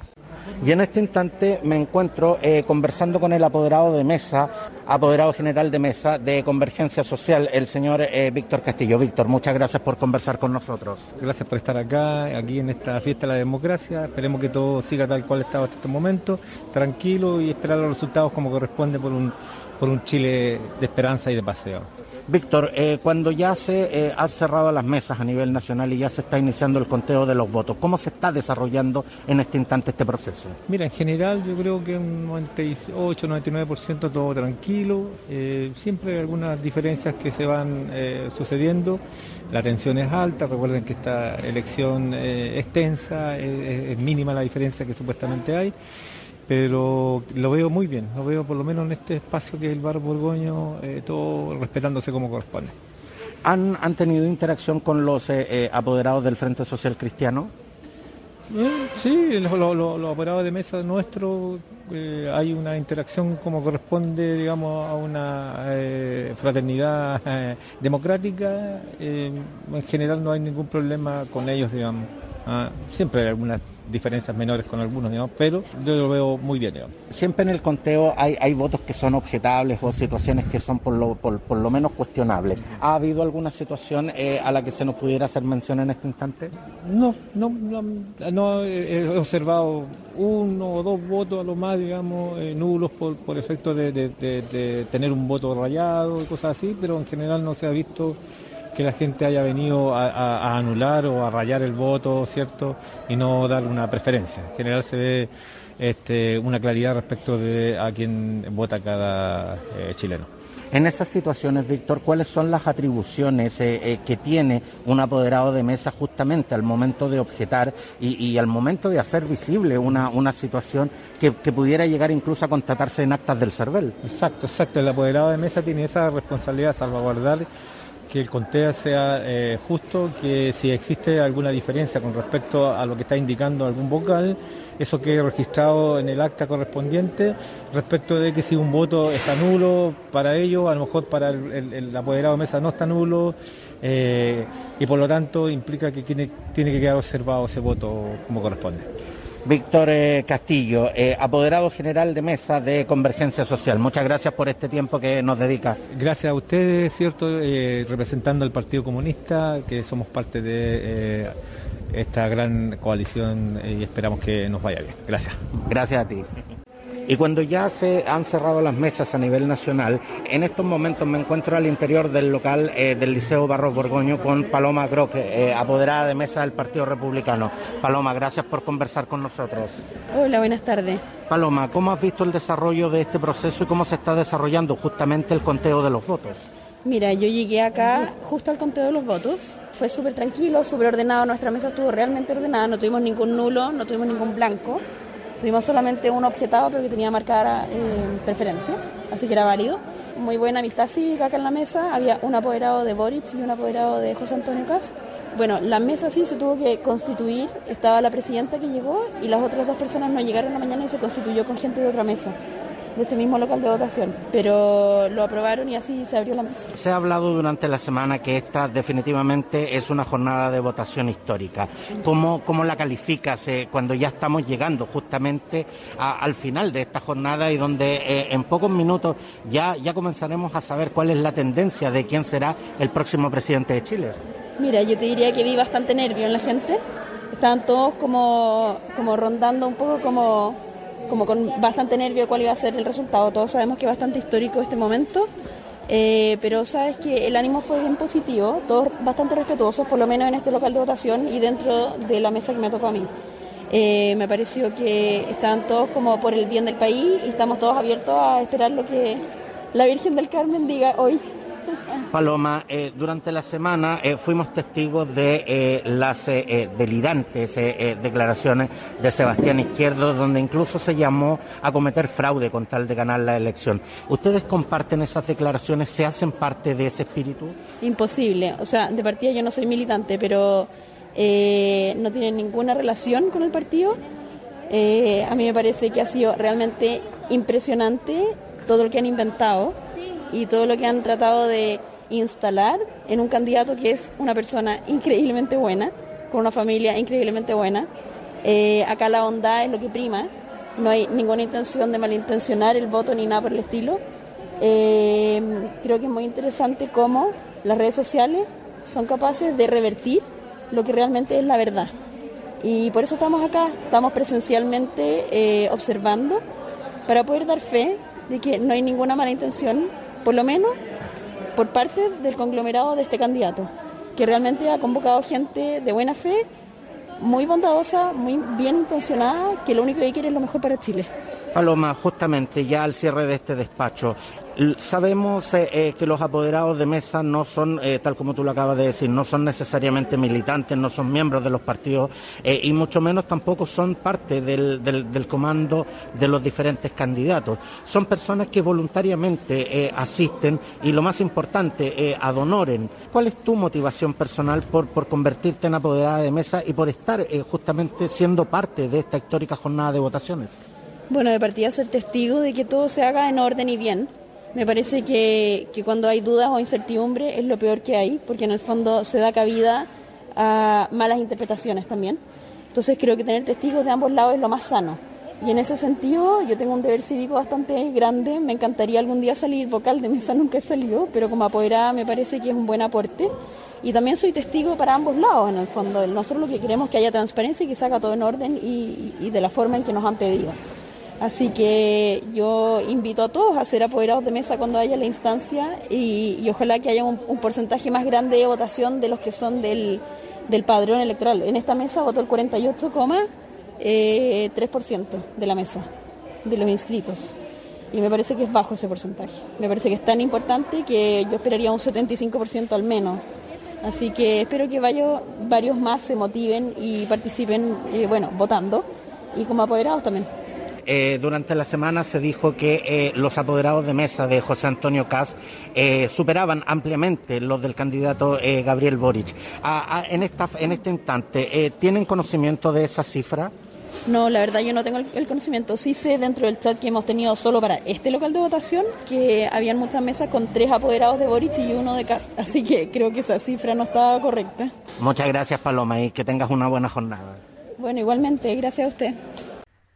A: Y en este instante me encuentro eh, conversando con el apoderado de mesa, apoderado general de mesa de Convergencia Social, el señor eh, Víctor Castillo. Víctor, muchas gracias por conversar con nosotros.
L: Gracias por estar acá, aquí en esta fiesta de la democracia. Esperemos que todo siga tal cual estaba hasta este momento, tranquilo y esperar los resultados como corresponde por un, por un Chile de esperanza y de paseo.
A: Víctor, eh, cuando ya se eh, han cerrado las mesas a nivel nacional y ya se está iniciando el conteo de los votos, ¿cómo se está desarrollando en este instante este proceso?
L: Mira, en general yo creo que un 98, 99% todo tranquilo. Eh, siempre hay algunas diferencias que se van sucediendo. La tensión es alta, recuerden que esta elección es tensa, es mínima la diferencia que supuestamente hay pero lo veo muy bien, lo veo por lo menos en este espacio que es el bar Borgoño, eh, todo respetándose como corresponde.
A: ¿Han, ¿Han tenido interacción con los eh, eh, apoderados del Frente Social Cristiano?
L: sí, los, apoderados de mesa nuestro hay una interacción como corresponde, digamos, a una fraternidad democrática. en general no hay ningún problema con ellos, digamos. Ah, siempre hay algunas diferencias menores con algunos, digamos, pero yo lo veo muy bien. Digamos.
A: Siempre en el conteo hay, hay votos que son objetables o situaciones que son por lo, por, por lo menos cuestionables. ¿Ha habido alguna situación eh, a la que se nos pudiera hacer mención en este instante?
L: No, no, no, he observado uno o dos votos a lo más, digamos, eh, nulos por, por efecto de, de tener un voto rayado y cosas así, pero en general no se ha visto que la gente haya venido a, anular o a rayar el voto, ¿cierto? Y no dar una preferencia. En general se ve este, una claridad respecto de a quién vota cada eh, chileno.
A: En esas situaciones, Víctor, ¿cuáles son las atribuciones eh, eh, que tiene un apoderado de mesa justamente al momento de objetar y, al momento de hacer visible una, una situación que, que, pudiera llegar incluso a constatarse en actas del CERVEL?
L: Exacto, exacto. El apoderado de mesa tiene esa responsabilidad de salvaguardar que el conteo sea eh, justo, que si existe alguna diferencia con respecto a lo que está indicando algún vocal, eso quede registrado en el acta correspondiente respecto de que si un voto está nulo para ello, a lo mejor para el, apoderado de mesa no está nulo, eh, y por lo tanto implica que tiene, tiene que quedar observado ese voto como corresponde.
A: Víctor eh, Castillo, eh, apoderado general de mesa de Convergencia Social. Muchas gracias por este tiempo que nos dedicas.
L: Gracias a ustedes, cierto, eh, representando al Partido Comunista, que somos parte de esta gran coalición y esperamos que nos vaya bien. Gracias.
A: Gracias a ti. Y cuando ya se han cerrado las mesas a nivel nacional, en estos momentos me encuentro al interior del local eh, del Liceo Barros Borgoño con Paloma Croque, eh, apoderada de mesa del Partido Republicano. Paloma, gracias por conversar con nosotros.
M: Hola, buenas tardes.
A: Paloma, ¿cómo has visto el desarrollo de este proceso y cómo se está desarrollando justamente el conteo de los votos?
M: Mira, yo llegué acá justo al conteo de los votos. Fue súper tranquilo, súper ordenado. Nuestra mesa estuvo realmente ordenada. No tuvimos ningún nulo, no tuvimos ningún blanco. Tuvimos solamente un objetado, pero que tenía marcada eh, preferencia, así que era válido. Muy buena amistad cívica acá en la mesa. Había un apoderado de Boric y un apoderado de José Antonio Cast. Bueno, la mesa sí se tuvo que constituir. Estaba la presidenta que llegó y las otras dos personas no llegaron la mañana y se constituyó con gente de otra mesa de este mismo local de votación, pero lo aprobaron y así se abrió la mesa.
A: Se ha hablado durante la semana que esta definitivamente es una jornada de votación histórica. ¿Cómo, cómo la calificas eh, cuando ya estamos llegando justamente al final de esta jornada y donde eh, en pocos minutos ya, ya comenzaremos a saber cuál es la tendencia de quién será el próximo presidente de Chile?
M: Mira, yo te diría que vi bastante nervio en la gente. Estaban todos como, como rondando un poco como como con bastante nervio cuál iba a ser el resultado. Todos sabemos que es bastante histórico este momento, eh, pero sabes que el ánimo fue bien positivo, todos bastante respetuosos, por lo menos en este local de votación y dentro de la mesa que me tocó a mí. Eh, me pareció que estaban todos como por el bien del país y estamos todos abiertos a esperar lo que la Virgen del Carmen diga hoy.
A: Paloma, eh, durante la semana eh, fuimos testigos de eh, las delirantes declaraciones de Sebastián Izquierdo, donde incluso se llamó a cometer fraude con tal de ganar la elección. ¿Ustedes comparten esas declaraciones? ¿Se hacen parte de ese espíritu?
M: Imposible. O sea, de partida yo no soy militante, pero no tienen ninguna relación con el partido. a mí me parece que ha sido realmente impresionante todo lo que han inventado y todo lo que han tratado de instalar en un candidato que es una persona increíblemente buena, con una familia increíblemente buena. Eh, acá la bondad es lo que prima, no hay ninguna intención de malintencionar el voto ni nada por el estilo. Eh, creo que es muy interesante cómo las redes sociales son capaces de revertir lo que realmente es la verdad. Y por eso estamos acá, estamos presencialmente eh, observando para poder dar fe de que no hay ninguna mala intención, por lo menos por parte del conglomerado de este candidato, que realmente ha convocado gente de buena fe, muy bondadosa, muy bien intencionada, que lo único que quiere es lo mejor para Chile.
A: Paloma, justamente ya al cierre de este despacho, Sabemos eh, eh, que los apoderados de mesa no son, eh, tal como tú lo acabas de decir, no son necesariamente militantes, no son miembros de los partidos y mucho menos tampoco son parte del, del, comando de los diferentes candidatos. Son personas que voluntariamente asisten y lo más importante, adonoren. ¿Cuál es tu motivación personal por, por convertirte en apoderada de mesa y por estar justamente siendo parte de esta histórica jornada de votaciones?
M: Bueno, de partida ser testigo de que todo se haga en orden y bien me parece que, cuando hay dudas o incertidumbre es lo peor que hay, porque en el fondo se da cabida a malas interpretaciones también. Entonces creo que tener testigos de ambos lados es lo más sano. Y en ese sentido yo tengo un deber cívico bastante grande, me encantaría algún día salir vocal de mesa, (laughs) nunca he salido, pero como apoderada me parece que es un buen aporte. Y también soy testigo para ambos lados, en el fondo. Nosotros lo que queremos es que haya transparencia y que se haga todo en orden y de la forma en que nos han pedido. Así que yo invito a todos a ser apoderados de mesa cuando haya la instancia y, ojalá que haya un, porcentaje más grande de votación de los que son del, padrón electoral. En esta mesa votó el 48,3% eh, de la mesa, de los inscritos. Y me parece que es bajo ese porcentaje. Me parece que es tan importante que yo esperaría un 75% al menos. Así que espero que varios más se motiven y participen, eh, bueno, votando y como apoderados también.
A: Eh, durante la semana se dijo que eh, los apoderados de mesa de José Antonio Cas eh, superaban ampliamente los del candidato Gabriel Boric. en, esta, en este instante, ¿tienen conocimiento de esa cifra?
M: No, la verdad yo no tengo el, conocimiento. Sí sé dentro del chat que hemos tenido solo para este local de votación que habían muchas mesas con tres apoderados de Boric y uno de Cast. Así que creo que esa cifra no estaba correcta.
A: Muchas gracias Paloma y que tengas una buena jornada.
M: Bueno, igualmente, gracias a usted.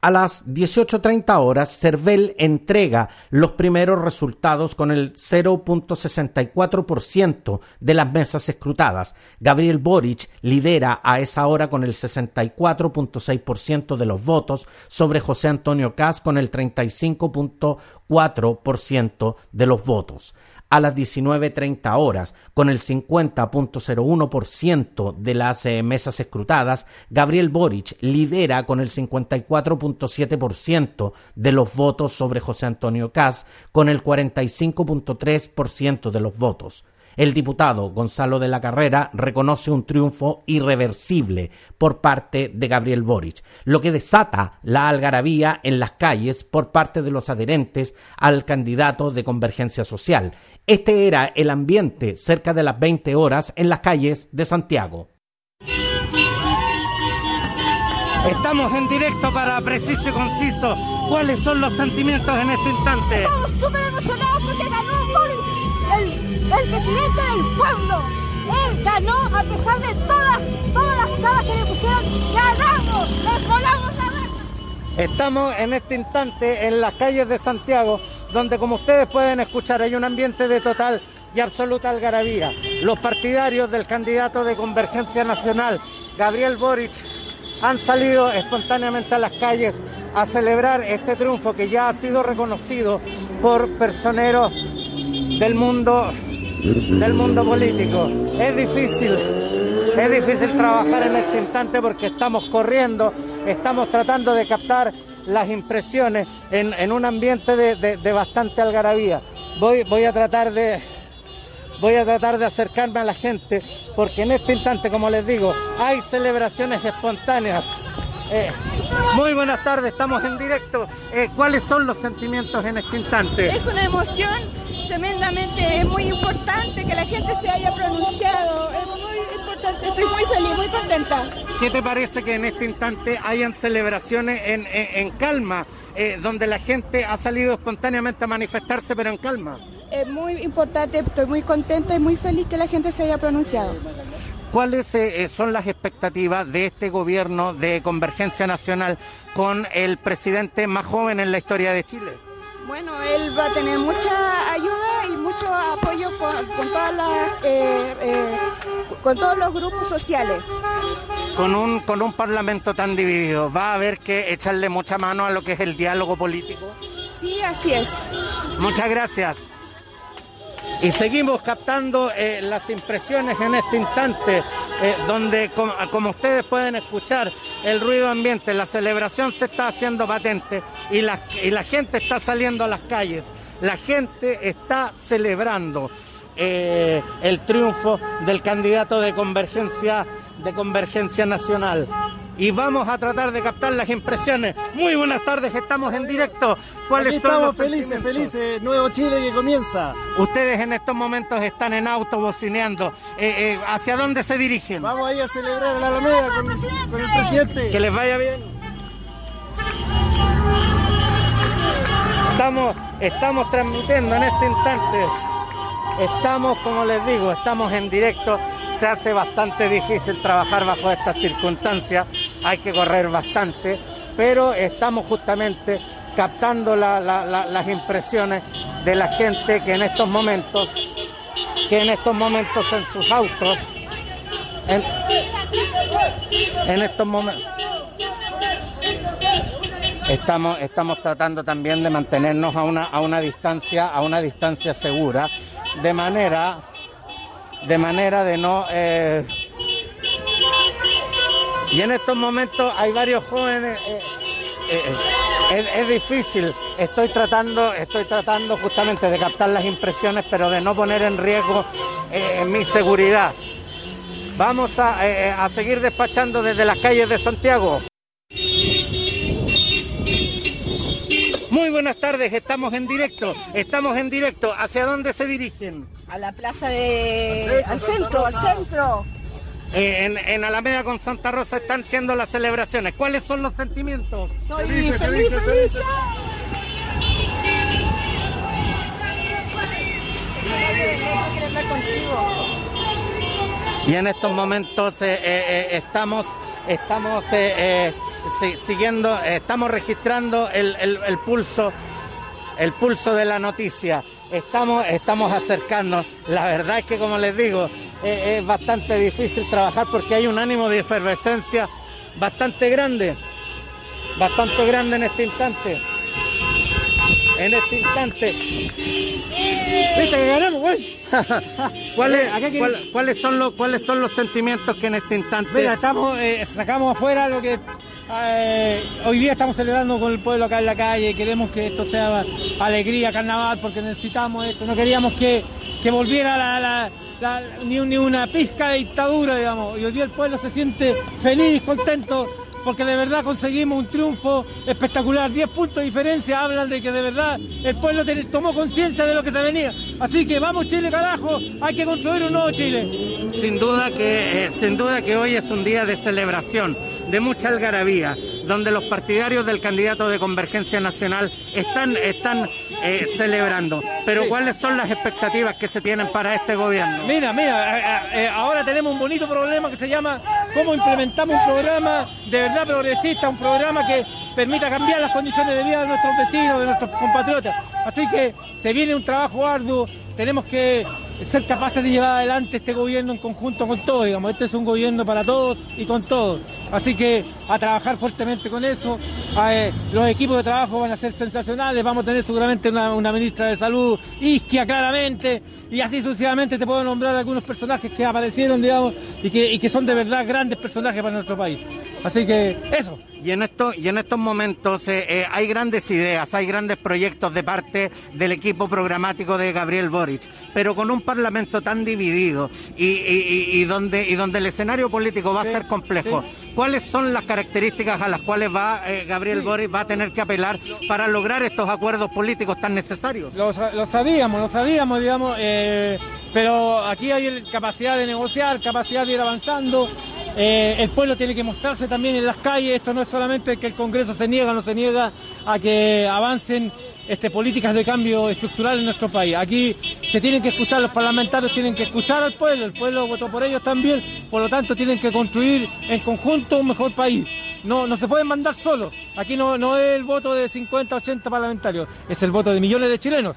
A: A las 18.30 horas, Cervel entrega los primeros resultados con el 0.64% de las mesas escrutadas. Gabriel Boric lidera a esa hora con el 64.6% de los votos sobre José Antonio Cas con el 35.4% de los votos a las 19.30 horas, con el 50.01% de las eh, mesas escrutadas, Gabriel Boric lidera con el 54.7% de los votos sobre José Antonio Cas, con el 45.3% de los votos. El diputado Gonzalo de la Carrera reconoce un triunfo irreversible por parte de Gabriel Boric, lo que desata la algarabía en las calles por parte de los adherentes al candidato de Convergencia Social, este era el ambiente cerca de las 20 horas en las calles de Santiago. Estamos en directo para Preciso y Conciso. ¿Cuáles son los sentimientos en este instante?
N: Estamos súper emocionados porque ganó Boris, el, presidente del pueblo. Él ganó a pesar de todas, las trabas que le pusieron. ¡Ganamos! ¡Le volamos la raja!
A: Estamos en este instante en las calles de Santiago donde como ustedes pueden escuchar hay un ambiente de total y absoluta algarabía. Los partidarios del candidato de Convergencia Nacional, Gabriel Boric, han salido espontáneamente a las calles a celebrar este triunfo que ya ha sido reconocido por personeros del mundo del mundo político. Es difícil, es difícil trabajar en este instante porque estamos corriendo, estamos tratando de captar las impresiones en, un ambiente de, bastante algarabía. Voy, voy a tratar de, voy a tratar de acercarme a la gente, porque en este instante, como les digo, hay celebraciones espontáneas. Eh, muy buenas tardes, estamos en directo. Eh, ¿Cuáles son los sentimientos en este instante?
O: Es una emoción tremendamente, es muy importante que la gente se haya pronunciado, es muy importante, estoy muy feliz, muy contenta.
A: ¿Qué te parece que en este instante hayan celebraciones en, en- en calma, eh, donde la gente ha salido espontáneamente a manifestarse, pero en calma?
O: Es muy importante, estoy muy contenta y muy feliz que la gente se haya pronunciado.
A: ¿Cuáles eh, eh, son las expectativas de este gobierno de Convergencia Nacional con el presidente más joven en la historia de Chile?
O: Bueno, él va a tener mucha ayuda y mucho apoyo con, con todas las, eh, eh, con todos los grupos sociales.
A: Con un, con un parlamento tan dividido, ¿va a haber que echarle mucha mano a lo que es el diálogo político?
O: Sí, así es.
A: Muchas gracias. Y seguimos captando eh, las impresiones en este instante, eh, donde, com- como ustedes pueden escuchar, el ruido ambiente, la celebración se está haciendo patente y la, gente está saliendo a las calles. La gente está celebrando eh, el triunfo del candidato de convergencia nacional. Y vamos a tratar de captar las impresiones. Muy buenas tardes, estamos en directo. ¿Cuáles
P: Aquí
A: son
P: estamos
A: los
P: felices, felices. Nuevo Chile que comienza.
A: Ustedes en estos momentos están en auto bocineando. Eh, eh, ¿Hacia dónde se dirigen?
P: Vamos ahí a celebrar a la Alameda con, con el presidente.
A: Que les vaya bien. Estamos, estamos transmitiendo en este instante. Estamos, como les digo, estamos en directo. Se hace bastante difícil trabajar bajo estas circunstancias. Hay que correr bastante. Pero estamos justamente captando la- la- la- las impresiones de la gente que en estos momentos, que en estos momentos en sus autos, en, en estos momentos. Estamos, estamos tratando también de mantenernos a una, a una distancia, a una distancia segura, de manera, de manera de no. eh, y en estos momentos hay varios jóvenes. eh, eh, es, es difícil. Estoy tratando, estoy tratando justamente de captar las impresiones, pero de no poner en riesgo mi seguridad. Vamos a, a seguir despachando desde las calles de Santiago. Muy buenas tardes, estamos en directo, estamos en directo. ¿Hacia dónde se dirigen?
H: A la plaza de... al centro, al centro.
A: Eh, en, en Alameda con Santa Rosa están siendo las celebraciones. ¿Cuáles son los sentimientos?
H: Estoy feliz, feliz, feliz.
O: Hablar contigo.
A: Y en estos momentos eh, eh, estamos, estamos eh, eh, si- siguiendo, estamos registrando el, el- pulso, el pulso de la noticia. Estamos, estamos acercando. La verdad es que, como les digo, eh, es bastante difícil trabajar porque hay un ánimo de efervescencia bastante grande, bastante grande en este instante. En este instante.
Q: ¿Viste que ganamos, güey? (laughs)
A: ¿Cuáles, cuál- ¿Cuáles son los cuáles son los sentimientos que en este instante
Q: Mira, estamos, eh, sacamos afuera lo que eh, hoy día estamos celebrando con el pueblo acá en la calle. Queremos que esto sea alegría, carnaval, porque necesitamos esto. No queríamos que, que volviera la, la- la- ni, ni una pizca de dictadura, digamos. Y hoy día el pueblo se siente feliz, contento, porque de verdad conseguimos un triunfo espectacular. 10 puntos de diferencia hablan de que de verdad el pueblo tomó conciencia de lo que se venía. Así que vamos Chile, carajo, hay que construir un nuevo Chile.
A: Sin duda que eh, sin duda que hoy es un día de celebración, de mucha algarabía, donde los partidarios del candidato de Convergencia Nacional están están eh, celebrando. Pero ¿cuáles son las expectativas que se tienen para este gobierno?
Q: Mira, mira, a- eh, ahora tenemos un bonito problema que se llama cómo implementamos un programa de verdad progresista, un programa que permita cambiar las condiciones de vida de nuestros vecinos, de nuestros compatriotas. Así que se viene un trabajo arduo, tenemos que ser capaces de llevar adelante este gobierno en conjunto con todos, digamos, este es un gobierno para todos y con todos. Así que a trabajar fuertemente con eso. Eh, los equipos de trabajo van a ser sensacionales. Vamos a tener seguramente una, ministra de salud, Isquia, claramente. Y así sucesivamente te puedo nombrar algunos personajes que aparecieron, digamos, y que son de verdad grandes personajes para nuestro país. Así que eso.
R: Y en, esto, y en estos momentos eh, eh, hay grandes ideas, hay grandes proyectos de parte del equipo programático de Gabriel Boric, pero con un Parlamento tan dividido y, y- y- y donde, y donde el escenario político va a ser complejo. ¿Cuáles son las características a las cuales va eh, Gabriel Boric va a tener que apelar para lograr estos acuerdos políticos tan necesarios?
Q: Lo, sa- lo sabíamos, lo sabíamos, digamos, eh, pero aquí hay capacidad de negociar, capacidad de ir avanzando. eh, el pueblo tiene que mostrarse también en las calles. Esto no es solamente que el Congreso se niega o no se niega a que avancen este, políticas de cambio estructural en nuestro país. Aquí se tienen que escuchar, los parlamentarios tienen que escuchar al pueblo, el pueblo votó por ellos también, por lo tanto tienen que construir en conjunto un mejor país. No, no se pueden mandar solos. Aquí no, no es el voto de 50, 80 parlamentarios, es el voto de millones de chilenos.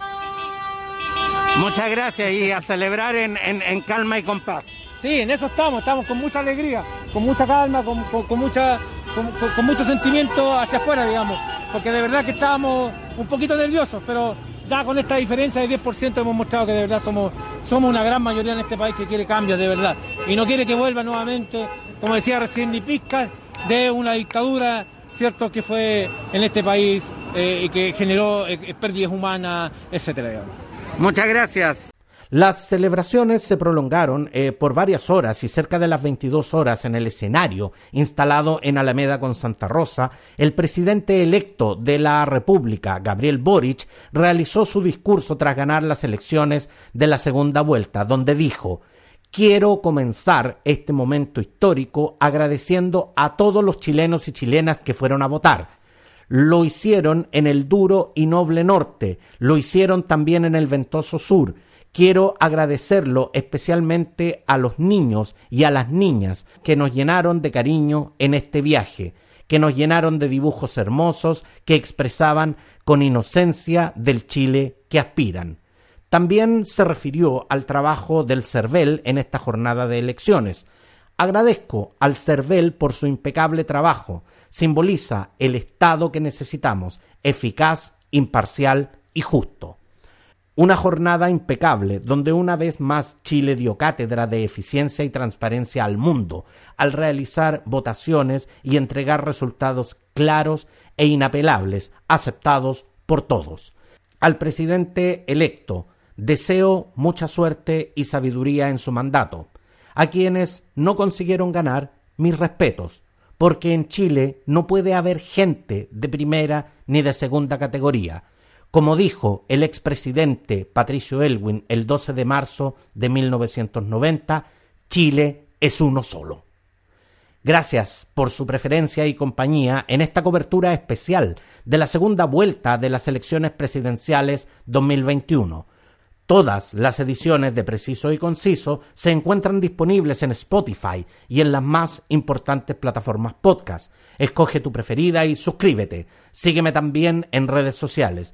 R: Muchas gracias y a celebrar en, en- en calma y con paz.
Q: Sí, en eso estamos, estamos con mucha alegría, con mucha calma, con, con- con mucha, con, con- con mucho sentimiento hacia afuera, digamos, porque de verdad que estábamos un poquito nerviosos, pero ya con esta diferencia de 10% hemos mostrado que de verdad somos, somos una gran mayoría en este país que quiere cambios, de verdad, y no quiere que vuelva nuevamente, como decía recién, ni pizca de una dictadura, cierto, que fue en este país eh, y que generó eh, pérdidas humanas, etcétera, digamos.
R: Muchas gracias.
A: Las celebraciones se prolongaron eh, por varias horas y cerca de las 22 horas en el escenario instalado en Alameda con Santa Rosa, el presidente electo de la República, Gabriel Boric, realizó su discurso tras ganar las elecciones de la segunda vuelta, donde dijo Quiero comenzar este momento histórico agradeciendo a todos los chilenos y chilenas que fueron a votar. Lo hicieron en el duro y noble norte, lo hicieron también en el ventoso sur. Quiero agradecerlo especialmente a los niños y a las niñas que nos llenaron de cariño en este viaje, que nos llenaron de dibujos hermosos que expresaban con inocencia del Chile que aspiran. También se refirió al trabajo del CERVEL en esta jornada de elecciones. Agradezco al CERVEL por su impecable trabajo. Simboliza el Estado que necesitamos, eficaz, imparcial y justo. Una jornada impecable donde una vez más Chile dio cátedra de eficiencia y transparencia al mundo al realizar votaciones y entregar resultados claros e inapelables, aceptados por todos. Al presidente electo deseo mucha suerte y sabiduría en su mandato. A quienes no consiguieron ganar, mis respetos, porque en Chile no puede haber gente de primera ni de segunda categoría. Como dijo el expresidente Patricio Elwin el 12 de marzo de 1990, Chile es uno solo. Gracias por su preferencia y compañía en esta cobertura especial de la segunda vuelta de las elecciones presidenciales 2021. Todas las ediciones de Preciso y Conciso se encuentran disponibles en Spotify y en las más importantes plataformas podcast. Escoge tu preferida y suscríbete. Sígueme también en redes sociales.